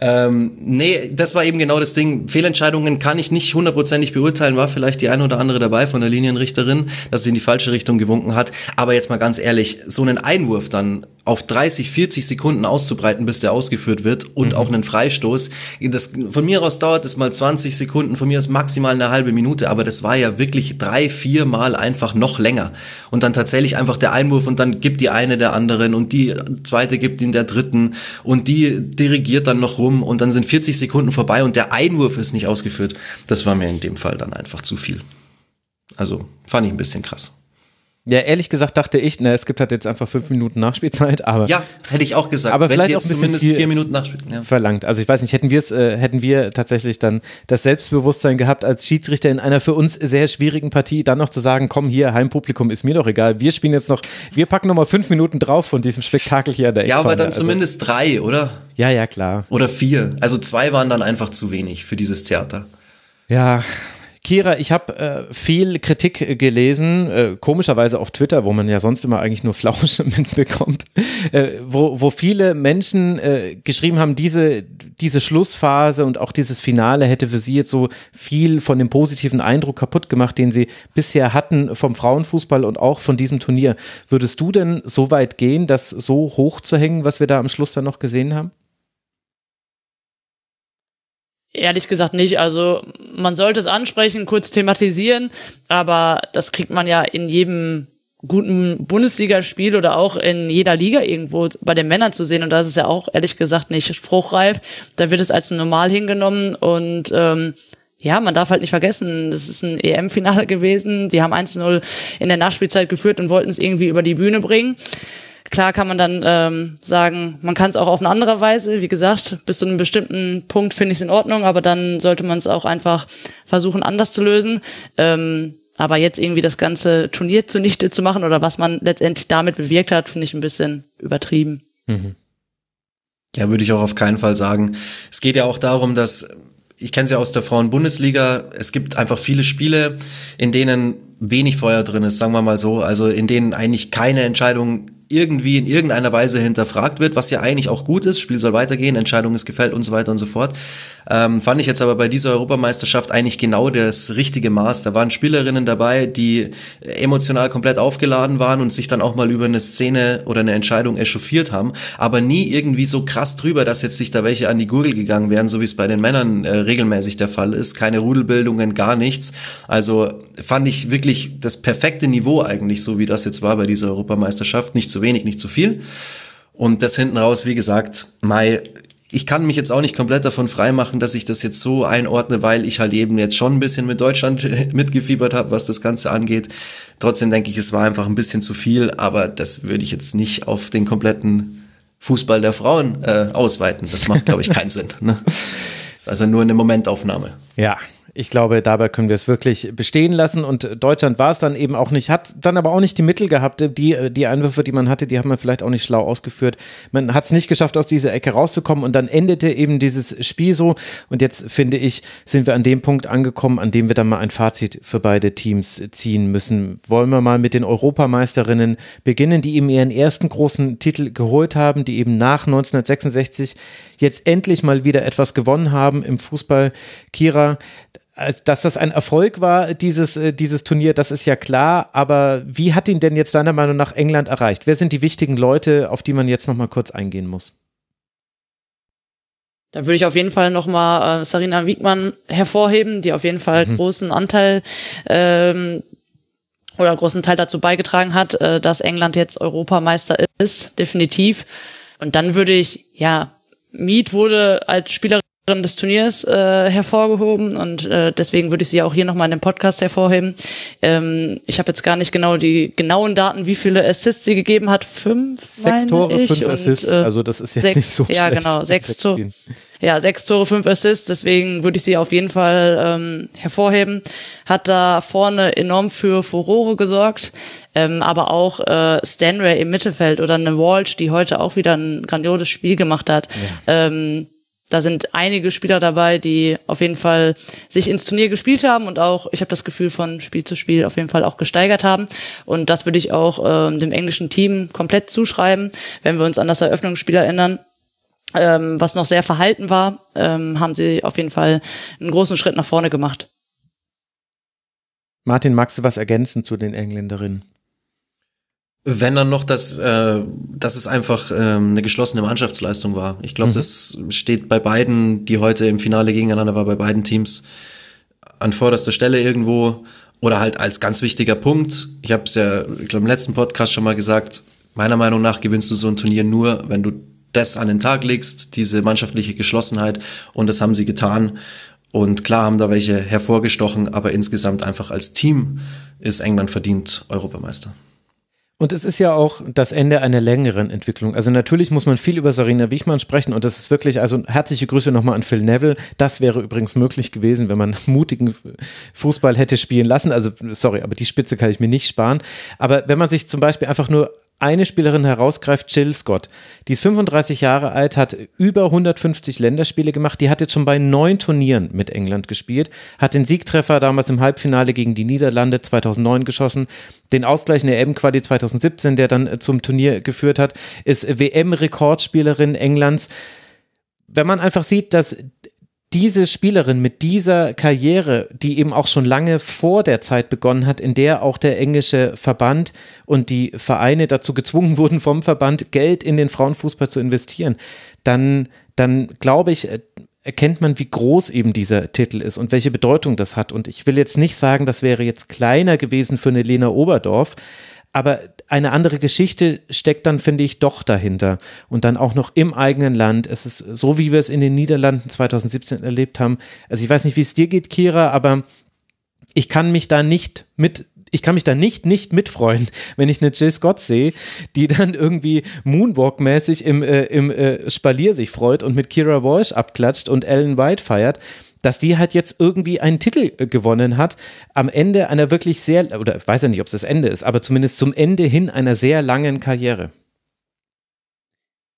Ähm, nee, das war eben genau das Ding. Fehlentscheidungen kann ich nicht hundertprozentig beurteilen. War vielleicht die eine oder andere dabei von der Linienrichterin, dass sie in die falsche Richtung gewunken hat. Aber jetzt mal ganz ehrlich, so einen Einwurf dann auf 30, 40 Sekunden auszubreiten, bis der ausgeführt wird und mhm. auch einen Freistoß. Das, von mir aus dauert es mal 20 Sekunden, von mir ist maximal eine halbe Minute, aber das war ja wirklich drei, vier Mal einfach noch länger. Und dann tatsächlich einfach der Einwurf und dann gibt die eine der anderen und die zweite gibt ihn der dritten und die dirigiert dann noch rum und dann sind 40 Sekunden vorbei und der Einwurf ist nicht ausgeführt. Das war mir in dem Fall dann einfach zu viel. Also fand ich ein bisschen krass. Ja, ehrlich gesagt dachte ich, na, es gibt halt jetzt einfach fünf Minuten Nachspielzeit, aber. Ja, hätte ich auch gesagt. Aber vielleicht auch zumindest vier Minuten Nachspielzeit. Ja. Verlangt. Also ich weiß nicht, hätten wir es, äh, hätten wir tatsächlich dann das Selbstbewusstsein gehabt, als Schiedsrichter in einer für uns sehr schwierigen Partie dann noch zu sagen, komm hier, Heimpublikum ist mir doch egal. Wir spielen jetzt noch, wir packen nochmal fünf Minuten drauf von diesem Spektakel hier an der Ja, aber dann also, zumindest drei, oder? Ja, ja, klar. Oder vier. Also zwei waren dann einfach zu wenig für dieses Theater. Ja, Kira, ich habe äh, viel Kritik gelesen, äh, komischerweise auf Twitter, wo man ja sonst immer eigentlich nur Flausche mitbekommt, äh, wo, wo viele Menschen äh, geschrieben haben, diese, diese Schlussphase und auch dieses Finale hätte für sie jetzt so viel von dem positiven Eindruck kaputt gemacht, den sie bisher hatten vom Frauenfußball und auch von diesem Turnier. Würdest du denn so weit gehen, das so hoch zu hängen, was wir da am Schluss dann noch gesehen haben? Ehrlich gesagt nicht. Also man sollte es ansprechen, kurz thematisieren, aber das kriegt man ja in jedem guten Bundesligaspiel oder auch in jeder Liga irgendwo bei den Männern zu sehen. Und da ist ja auch ehrlich gesagt nicht spruchreif. Da wird es als normal hingenommen und ähm, ja, man darf halt nicht vergessen, das ist ein EM-Finale gewesen. Die haben 1-0 in der Nachspielzeit geführt und wollten es irgendwie über die Bühne bringen. Klar kann man dann ähm, sagen, man kann es auch auf eine andere Weise. Wie gesagt, bis zu einem bestimmten Punkt finde ich es in Ordnung, aber dann sollte man es auch einfach versuchen, anders zu lösen. Ähm, aber jetzt irgendwie das ganze Turnier zunichte zu machen oder was man letztendlich damit bewirkt hat, finde ich ein bisschen übertrieben. Mhm. Ja, würde ich auch auf keinen Fall sagen. Es geht ja auch darum, dass ich kenne es ja aus der Frauen-Bundesliga. Es gibt einfach viele Spiele, in denen wenig Feuer drin ist, sagen wir mal so. Also in denen eigentlich keine Entscheidung irgendwie in irgendeiner Weise hinterfragt wird, was ja eigentlich auch gut ist. Spiel soll weitergehen, Entscheidung ist gefällt und so weiter und so fort. Ähm, fand ich jetzt aber bei dieser Europameisterschaft eigentlich genau das richtige Maß. Da waren Spielerinnen dabei, die emotional komplett aufgeladen waren und sich dann auch mal über eine Szene oder eine Entscheidung echauffiert haben, aber nie irgendwie so krass drüber, dass jetzt sich da welche an die Gurgel gegangen wären, so wie es bei den Männern äh, regelmäßig der Fall ist. Keine Rudelbildungen, gar nichts. Also fand ich wirklich das perfekte Niveau eigentlich, so wie das jetzt war bei dieser Europameisterschaft. Nicht zu wenig, nicht zu viel. Und das hinten raus, wie gesagt, Mai, ich kann mich jetzt auch nicht komplett davon freimachen, dass ich das jetzt so einordne, weil ich halt eben jetzt schon ein bisschen mit Deutschland mitgefiebert habe, was das Ganze angeht. Trotzdem denke ich, es war einfach ein bisschen zu viel, aber das würde ich jetzt nicht auf den kompletten Fußball der Frauen äh, ausweiten. Das macht, glaube ich, keinen Sinn. Ne? Also nur eine Momentaufnahme. Ja, ich glaube, dabei können wir es wirklich bestehen lassen und Deutschland war es dann eben auch nicht, hat dann aber auch nicht die Mittel gehabt, die, die Einwürfe, die man hatte, die hat man vielleicht auch nicht schlau ausgeführt. Man hat es nicht geschafft, aus dieser Ecke rauszukommen und dann endete eben dieses Spiel so und jetzt finde ich, sind wir an dem Punkt angekommen, an dem wir dann mal ein Fazit für beide Teams ziehen müssen. Wollen wir mal mit den Europameisterinnen beginnen, die eben ihren ersten großen Titel geholt haben, die eben nach 1966 jetzt endlich mal wieder etwas gewonnen haben im Fußball. Kira, dass das ein Erfolg war, dieses, äh, dieses Turnier, das ist ja klar. Aber wie hat ihn denn jetzt deiner Meinung nach England erreicht? Wer sind die wichtigen Leute, auf die man jetzt nochmal kurz eingehen muss? Da würde ich auf jeden Fall nochmal äh, Sarina Wiegmann hervorheben, die auf jeden Fall mhm. großen Anteil ähm, oder großen Teil dazu beigetragen hat, äh, dass England jetzt Europameister ist, definitiv. Und dann würde ich, ja, Mead wurde als Spielerin des Turniers äh, hervorgehoben und äh, deswegen würde ich sie auch hier nochmal in dem Podcast hervorheben. Ähm, ich habe jetzt gar nicht genau die genauen Daten, wie viele Assists sie gegeben hat. Fünf. Sechs Tore, fünf und, Assists. Äh, also das ist jetzt sechs, nicht so ja, schlecht. Ja, genau. Sechs, Tore. Ja, sechs Tore, fünf Assists. Deswegen würde ich sie auf jeden Fall ähm, hervorheben. Hat da vorne enorm für Furore gesorgt, ähm, aber auch äh, Stanray im Mittelfeld oder eine Walsh, die heute auch wieder ein grandioses Spiel gemacht hat. Ja. Ähm, da sind einige Spieler dabei, die auf jeden Fall sich ins Turnier gespielt haben und auch, ich habe das Gefühl, von Spiel zu Spiel auf jeden Fall auch gesteigert haben. Und das würde ich auch ähm, dem englischen Team komplett zuschreiben. Wenn wir uns an das Eröffnungsspiel erinnern, ähm, was noch sehr verhalten war, ähm, haben sie auf jeden Fall einen großen Schritt nach vorne gemacht. Martin, magst du was ergänzen zu den Engländerinnen? Wenn dann noch, dass, äh, dass es einfach ähm, eine geschlossene Mannschaftsleistung war. Ich glaube, mhm. das steht bei beiden, die heute im Finale gegeneinander war, bei beiden Teams an vorderster Stelle irgendwo oder halt als ganz wichtiger Punkt. Ich habe es ja, ich glaube, im letzten Podcast schon mal gesagt, meiner Meinung nach gewinnst du so ein Turnier nur, wenn du das an den Tag legst, diese mannschaftliche Geschlossenheit und das haben sie getan. Und klar haben da welche hervorgestochen, aber insgesamt einfach als Team ist England verdient Europameister. Und es ist ja auch das Ende einer längeren Entwicklung. Also natürlich muss man viel über Sarina Wichmann sprechen und das ist wirklich, also herzliche Grüße nochmal an Phil Neville. Das wäre übrigens möglich gewesen, wenn man mutigen Fußball hätte spielen lassen. Also sorry, aber die Spitze kann ich mir nicht sparen. Aber wenn man sich zum Beispiel einfach nur eine Spielerin herausgreift, Jill Scott. Die ist 35 Jahre alt, hat über 150 Länderspiele gemacht. Die hat jetzt schon bei neun Turnieren mit England gespielt, hat den Siegtreffer damals im Halbfinale gegen die Niederlande 2009 geschossen, den Ausgleich in der EM-Quali 2017, der dann zum Turnier geführt hat, ist WM-Rekordspielerin Englands. Wenn man einfach sieht, dass diese Spielerin mit dieser Karriere, die eben auch schon lange vor der Zeit begonnen hat, in der auch der englische Verband und die Vereine dazu gezwungen wurden, vom Verband Geld in den Frauenfußball zu investieren, dann, dann glaube ich, äh, erkennt man, wie groß eben dieser Titel ist und welche Bedeutung das hat. Und ich will jetzt nicht sagen, das wäre jetzt kleiner gewesen für eine Lena Oberdorf, aber eine andere Geschichte steckt dann, finde ich, doch dahinter. Und dann auch noch im eigenen Land. Es ist so, wie wir es in den Niederlanden 2017 erlebt haben. Also ich weiß nicht, wie es dir geht, Kira, aber ich kann mich da nicht mit ich kann mich da nicht nicht mitfreuen, wenn ich eine Jill Scott sehe, die dann irgendwie Moonwalk-mäßig im, äh, im äh, Spalier sich freut und mit Kira Walsh abklatscht und Ellen White feiert dass die halt jetzt irgendwie einen Titel äh, gewonnen hat, am Ende einer wirklich sehr, oder ich weiß ja nicht, ob es das Ende ist, aber zumindest zum Ende hin einer sehr langen Karriere.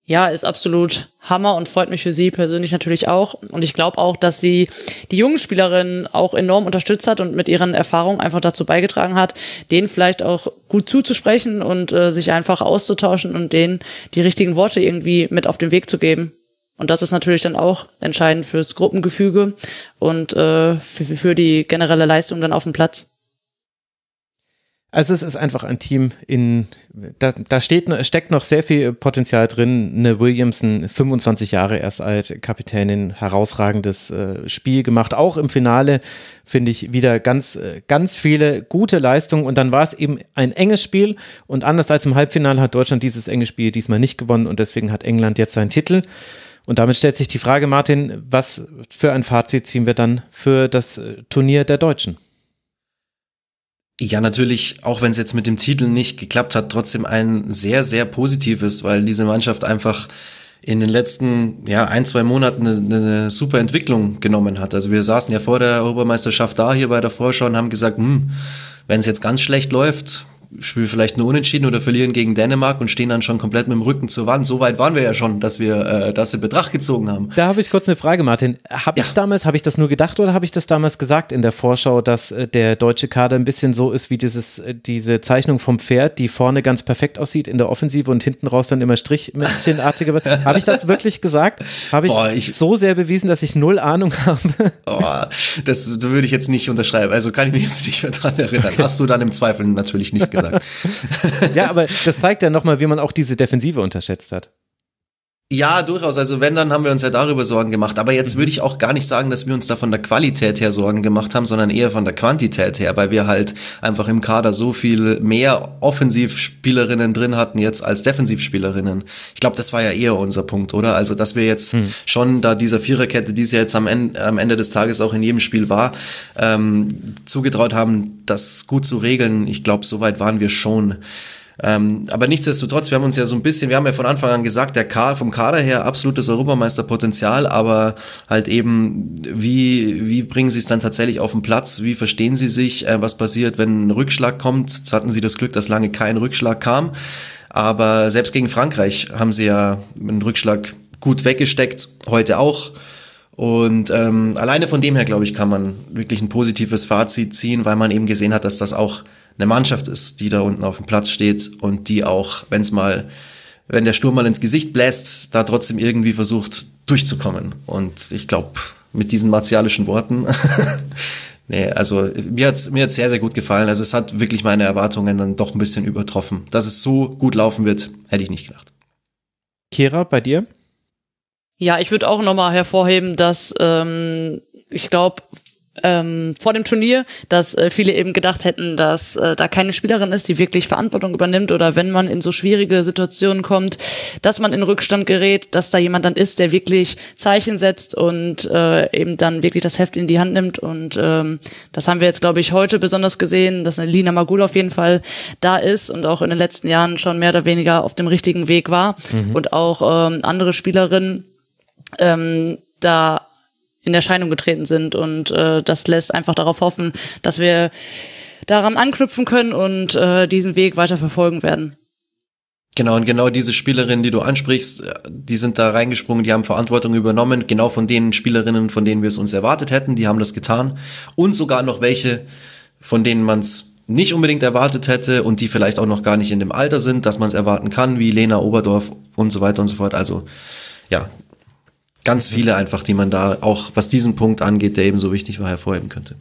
Ja, ist absolut Hammer und freut mich für sie persönlich natürlich auch. Und ich glaube auch, dass sie die jungen Spielerinnen auch enorm unterstützt hat und mit ihren Erfahrungen einfach dazu beigetragen hat, denen vielleicht auch gut zuzusprechen und äh, sich einfach auszutauschen und denen die richtigen Worte irgendwie mit auf den Weg zu geben. Und das ist natürlich dann auch entscheidend fürs Gruppengefüge und äh, für, für die generelle Leistung dann auf dem Platz. Also es ist einfach ein Team in, da, da steht, steckt noch sehr viel Potenzial drin. Eine Williamson, 25 Jahre erst alt, Kapitänin, herausragendes äh, Spiel gemacht. Auch im Finale finde ich wieder ganz, äh, ganz viele gute Leistungen. Und dann war es eben ein enges Spiel. Und anders als im Halbfinale hat Deutschland dieses enge Spiel diesmal nicht gewonnen. Und deswegen hat England jetzt seinen Titel. Und damit stellt sich die Frage, Martin, was für ein Fazit ziehen wir dann für das äh, Turnier der Deutschen? Ja, natürlich, auch wenn es jetzt mit dem Titel nicht geklappt hat, trotzdem ein sehr, sehr positives, weil diese Mannschaft einfach in den letzten ja, ein, zwei Monaten eine, eine, super Entwicklung genommen hat. Also wir saßen ja vor der Europameisterschaft da hier bei der Vorschau und haben gesagt, hm, wenn es jetzt ganz schlecht läuft, spielen vielleicht nur unentschieden oder verlieren gegen Dänemark und stehen dann schon komplett mit dem Rücken zur Wand. So weit waren wir ja schon, dass wir äh, das in Betracht gezogen haben. Da habe ich kurz eine Frage, Martin. Habe ja. ich damals, habe ich das nur gedacht oder habe ich das damals gesagt in der Vorschau, dass äh, der deutsche Kader ein bisschen so ist wie dieses, äh, diese Zeichnung vom Pferd, die vorne ganz perfekt aussieht in der Offensive und hinten raus dann immer Strichmännchenartige wird? habe ich das wirklich gesagt? Habe ich, Boah, ich, so sehr bewiesen, dass ich null Ahnung habe? Oh, das würde ich jetzt nicht unterschreiben. Also kann ich mich jetzt nicht mehr dran erinnern. Okay. Hast du dann im Zweifel natürlich nicht gesagt gesagt. ja, aber das zeigt ja nochmal, wie man auch diese Defensive unterschätzt hat. Ja, durchaus. Also wenn, dann haben wir uns ja darüber Sorgen gemacht. Aber jetzt würde ich auch gar nicht sagen, dass wir uns da von der Qualität her Sorgen gemacht haben, sondern eher von der Quantität her, weil wir halt einfach im Kader so viel mehr Offensivspielerinnen drin hatten jetzt als Defensivspielerinnen. Ich glaube, das war ja eher unser Punkt, oder? Also, dass wir jetzt hm. schon da dieser Viererkette, die es ja jetzt am Ende, am Ende des Tages auch in jedem Spiel war, ähm, zugetraut haben, das gut zu regeln. Ich glaube, soweit waren wir schon. Ähm, aber nichtsdestotrotz, wir haben uns ja so ein bisschen, wir haben ja von Anfang an gesagt, der K vom Kader her absolutes Europameisterpotenzial, aber halt eben, wie, wie bringen sie es dann tatsächlich auf den Platz? Wie verstehen sie sich? Äh, was passiert, wenn ein Rückschlag kommt? Jetzt hatten sie das Glück, dass lange kein Rückschlag kam. Aber selbst gegen Frankreich haben sie ja einen Rückschlag gut weggesteckt, heute auch. Und ähm, alleine von dem her, glaube ich, kann man wirklich ein positives Fazit ziehen, weil man eben gesehen hat, dass das auch eine Mannschaft ist, die da unten auf dem Platz steht und die auch, wenn es mal, wenn der Sturm mal ins Gesicht bläst, da trotzdem irgendwie versucht durchzukommen. Und ich glaube, mit diesen martialischen Worten, nee, also mir hat's mir hat's sehr, sehr gut gefallen. Also es hat wirklich meine Erwartungen dann doch ein bisschen übertroffen. Dass es so gut laufen wird, hätte ich nicht gedacht. Kira, bei dir? Ja, ich würde auch nochmal hervorheben, dass ähm, ich glaube, ähm, vor dem Turnier, dass äh, viele eben gedacht hätten, dass äh, da keine Spielerin ist, die wirklich Verantwortung übernimmt oder wenn man in so schwierige Situationen kommt, dass man in Rückstand gerät, dass da jemand dann ist, der wirklich Zeichen setzt und äh, eben dann wirklich das Heft in die Hand nimmt und ähm, das haben wir jetzt, glaube ich, heute besonders gesehen, dass eine Lina Magul auf jeden Fall da ist und auch in den letzten Jahren schon mehr oder weniger auf dem richtigen Weg war mhm. und auch ähm, andere Spielerinnen ähm, da in Erscheinung getreten sind. Und äh, das lässt einfach darauf hoffen, dass wir daran anknüpfen können und äh, diesen Weg weiter verfolgen werden. Genau, und genau diese Spielerinnen, die du ansprichst, die sind da reingesprungen, die haben Verantwortung übernommen, genau von den Spielerinnen, von denen wir es uns erwartet hätten, die haben das getan. Und sogar noch welche, von denen man es nicht unbedingt erwartet hätte und die vielleicht auch noch gar nicht in dem Alter sind, dass man es erwarten kann, wie Lena Oberdorf und so weiter und so fort. Also ja, ganz viele einfach, die man da auch, was diesen Punkt angeht, der eben so wichtig war, hervorheben könnte.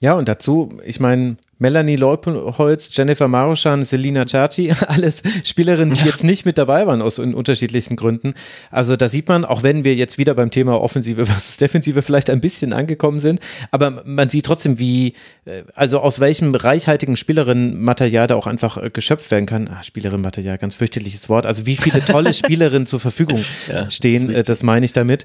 Ja, und dazu, ich meine, Melanie Leupolz, Jennifer Maruschan, Selina Cerci, alles Spielerinnen, die jetzt nicht mit dabei waren aus unterschiedlichsten Gründen. Also da sieht man, auch wenn wir jetzt wieder beim Thema Offensive versus Defensive vielleicht ein bisschen angekommen sind, aber man sieht trotzdem, wie, äh, also aus welchem reichhaltigen Spielerinnenmaterial da auch einfach äh, geschöpft werden kann. Ah, Spielerinnenmaterial, ganz fürchterliches Wort. Also wie viele tolle Spielerinnen zur Verfügung ja, stehen, äh, das meine ich damit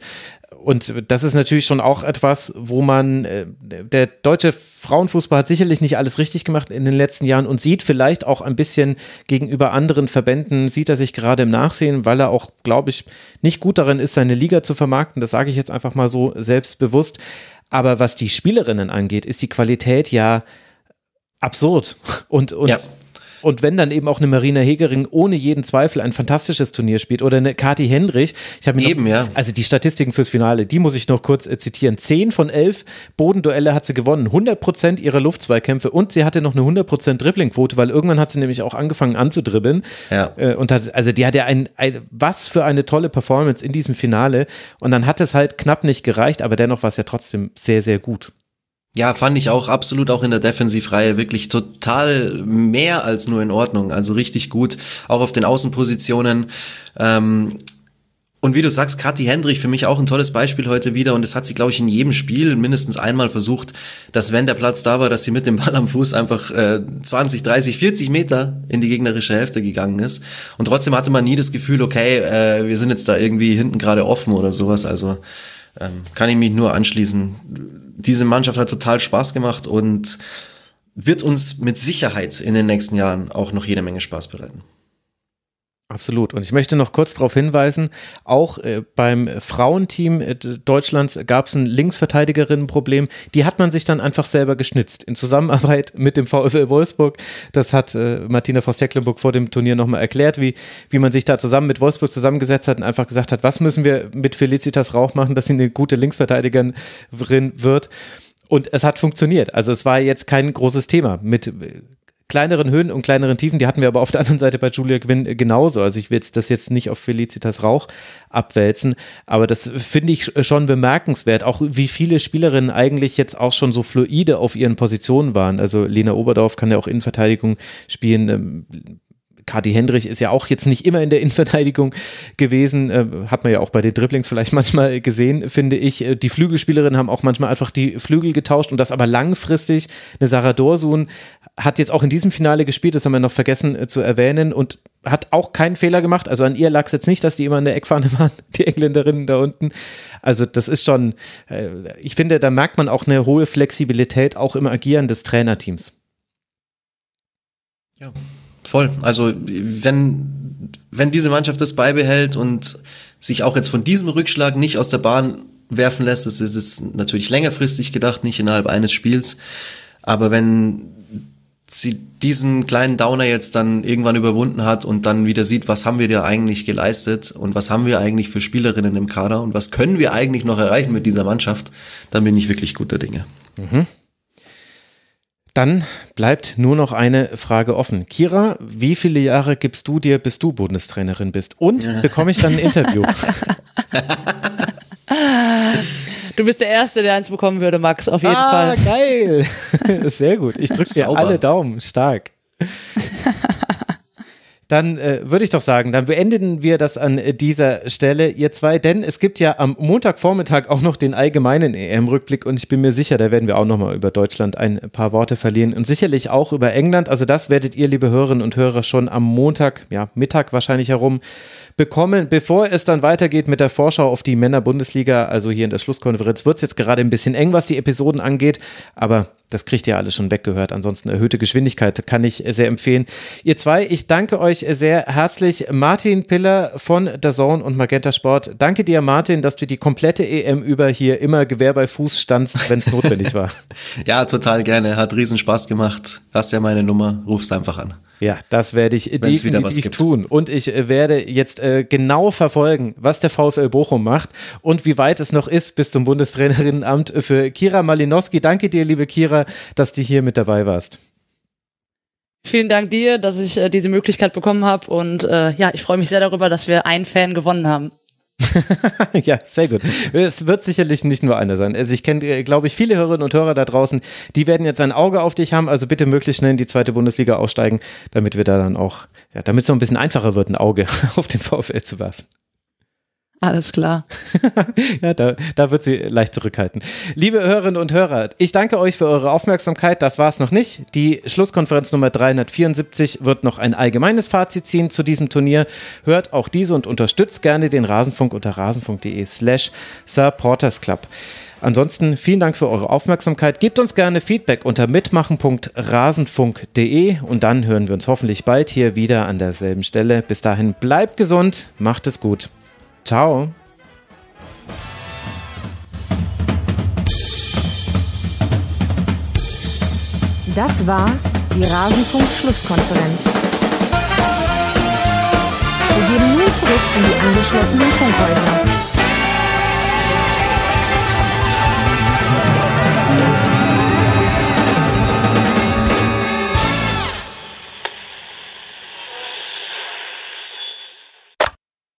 und das ist natürlich schon auch etwas, wo man, äh, der deutsche Frauenfußball hat sicherlich nicht alles richtig gemacht in den letzten Jahren und sieht vielleicht auch ein bisschen gegenüber anderen Verbänden, sieht er sich gerade im Nachsehen, weil er auch, glaube ich, nicht gut darin ist, seine Liga zu vermarkten. Das sage ich jetzt einfach mal so selbstbewusst. Aber was die Spielerinnen angeht, ist die Qualität ja absurd. Und, und ja. Und wenn dann eben auch eine Marina Hegering ohne jeden Zweifel ein fantastisches Turnier spielt oder eine Kati Hendrich. Ich habe mir eben, noch, ja. Also die Statistiken fürs Finale, die muss ich noch kurz äh, zitieren. Zehn von elf Bodenduelle hat sie gewonnen. 100 Prozent ihrer Luftzweikämpfe und sie hatte noch eine 100 Prozent Dribblingquote, weil irgendwann hat sie nämlich auch angefangen anzudribbeln. Ja. Äh, und hat, also die hat ja ein, ein, was für eine tolle Performance in diesem Finale. Und dann hat es halt knapp nicht gereicht, aber dennoch war es ja trotzdem sehr, sehr gut. Ja, fand ich auch absolut auch in der Defensivreihe wirklich total mehr als nur in Ordnung. Also richtig gut, auch auf den Außenpositionen. Ähm, und wie du sagst, Kathi Hendrich für mich auch ein tolles Beispiel heute wieder. Und das hat sie, glaube ich, in jedem Spiel mindestens einmal versucht, dass wenn der Platz da war, dass sie mit dem Ball am Fuß einfach äh, 20, 30, 40 Meter in die gegnerische Hälfte gegangen ist. Und trotzdem hatte man nie das Gefühl, okay, äh, wir sind jetzt da irgendwie hinten gerade offen oder sowas. Also ähm, kann ich mich nur anschließen. Diese Mannschaft hat total Spaß gemacht und wird uns mit Sicherheit in den nächsten Jahren auch noch jede Menge Spaß bereiten. Absolut. Und ich möchte noch kurz darauf hinweisen, auch äh, beim Frauenteam äh, Deutschlands gab es ein Linksverteidigerinnenproblem. Die hat man sich dann einfach selber geschnitzt in Zusammenarbeit mit dem VfL Wolfsburg. Das hat äh, Martina Voss-Tecklenburg vor dem Turnier nochmal erklärt, wie, wie man sich da zusammen mit Wolfsburg zusammengesetzt hat und einfach gesagt hat, was müssen wir mit Felicitas Rauch machen, dass sie eine gute Linksverteidigerin wird. Und es hat funktioniert. Also es war jetzt kein großes Thema mit kleineren Höhen und kleineren Tiefen, die hatten wir aber auf der anderen Seite bei Julia Quinn genauso. Also ich will das jetzt nicht auf Felicitas Rauch abwälzen, aber das finde ich schon bemerkenswert, auch wie viele Spielerinnen eigentlich jetzt auch schon so fluide auf ihren Positionen waren. Also Lena Oberdorf kann ja auch Innenverteidigung spielen, ähm, Kati Hendrich ist ja auch jetzt nicht immer in der Innenverteidigung gewesen, äh, hat man ja auch bei den Dribblings vielleicht manchmal gesehen, finde ich. Äh, die Flügelspielerinnen haben auch manchmal einfach die Flügel getauscht und das aber langfristig. Eine Sarah Dorsun hat jetzt auch in diesem Finale gespielt, das haben wir noch vergessen äh, zu erwähnen und hat auch keinen Fehler gemacht. Also an ihr lag es jetzt nicht, dass die immer in der Eckfahne waren, die Engländerinnen da unten. Also das ist schon, äh, ich finde, da merkt man auch eine hohe Flexibilität auch im Agieren des Trainerteams. Ja. Voll. Also wenn, wenn diese Mannschaft das beibehält und sich auch jetzt von diesem Rückschlag nicht aus der Bahn werfen lässt, das ist jetzt natürlich längerfristig gedacht, nicht innerhalb eines Spiels, aber wenn sie diesen kleinen Downer jetzt dann irgendwann überwunden hat und dann wieder sieht, was haben wir da eigentlich geleistet und was haben wir eigentlich für Spielerinnen im Kader und was können wir eigentlich noch erreichen mit dieser Mannschaft, dann bin ich wirklich guter Dinge. Mhm. Dann bleibt nur noch eine Frage offen. Kira, wie viele Jahre gibst du dir, bis du Bundestrainerin bist? Und bekomme ich dann ein Interview? Du bist der Erste, der eins bekommen würde, Max, auf jeden ah, Fall. geil. Sehr gut. Ich drücke dir alle Daumen. Stark. dann äh, würde ich doch sagen, dann beenden wir das an äh, dieser Stelle, ihr zwei, denn es gibt ja am Montagvormittag auch noch den allgemeinen EM-Rückblick und ich bin mir sicher, da werden wir auch nochmal über Deutschland ein paar Worte verlieren und sicherlich auch über England. Also das werdet ihr, liebe Hörerinnen und Hörer, schon am Montag, ja, Mittag wahrscheinlich herum bekommen. Bevor es dann weitergeht mit der Vorschau auf die Männer-Bundesliga, also hier in der Schlusskonferenz, wird es jetzt gerade ein bisschen eng, was die Episoden angeht, aber das kriegt ihr alles schon weggehört. Ansonsten erhöhte Geschwindigkeit kann ich sehr empfehlen. Ihr zwei, ich danke euch sehr herzlich. Martin Piller von der Zone und Magenta Sport. Danke dir, Martin, dass du die komplette EM über hier immer Gewehr bei Fuß standst, wenn es notwendig war. ja, total gerne. Hat riesen Spaß gemacht. Hast ja meine Nummer. Rufst einfach an. Ja, das werde ich Wenn's definitiv tun. Und ich äh, werde jetzt äh, genau verfolgen, was der VfL Bochum macht und wie weit es noch ist bis zum Bundestrainerinnenamt für Kira Malinowski. Danke dir, liebe Kira, dass du hier mit dabei warst. Vielen Dank dir, dass ich äh, diese Möglichkeit bekommen habe. Und äh, ja, ich freue mich sehr darüber, dass wir einen Fan gewonnen haben. ja, sehr gut. Es wird sicherlich nicht nur einer sein. Also ich kenne, äh, glaube ich, viele Hörerinnen und Hörer da draußen, die werden jetzt ein Auge auf dich haben. Also bitte möglichst schnell in die zweite Bundesliga aussteigen, damit wir da dann auch, ja, damit es so ein bisschen einfacher wird, ein Auge auf den VfL zu werfen. Alles klar. ja, da, da wird sie leicht zurückhalten. Liebe Hörerinnen und Hörer, ich danke euch für eure Aufmerksamkeit. Das war es noch nicht. Die Schlusskonferenz Nummer 374 wird noch ein allgemeines Fazit ziehen zu diesem Turnier. Hört auch diese und unterstützt gerne den Rasenfunk unter rasenfunk.de slash supporters club. Ansonsten vielen Dank für eure Aufmerksamkeit. Gebt uns gerne Feedback unter mitmachen.rasenfunk.de und dann hören wir uns hoffentlich bald hier wieder an derselben Stelle. Bis dahin bleibt gesund, macht es gut. Ciao. Das war die Rasenfunk-Schlusskonferenz. Wir gehen nun zurück in die angeschlossenen Funkhäuser.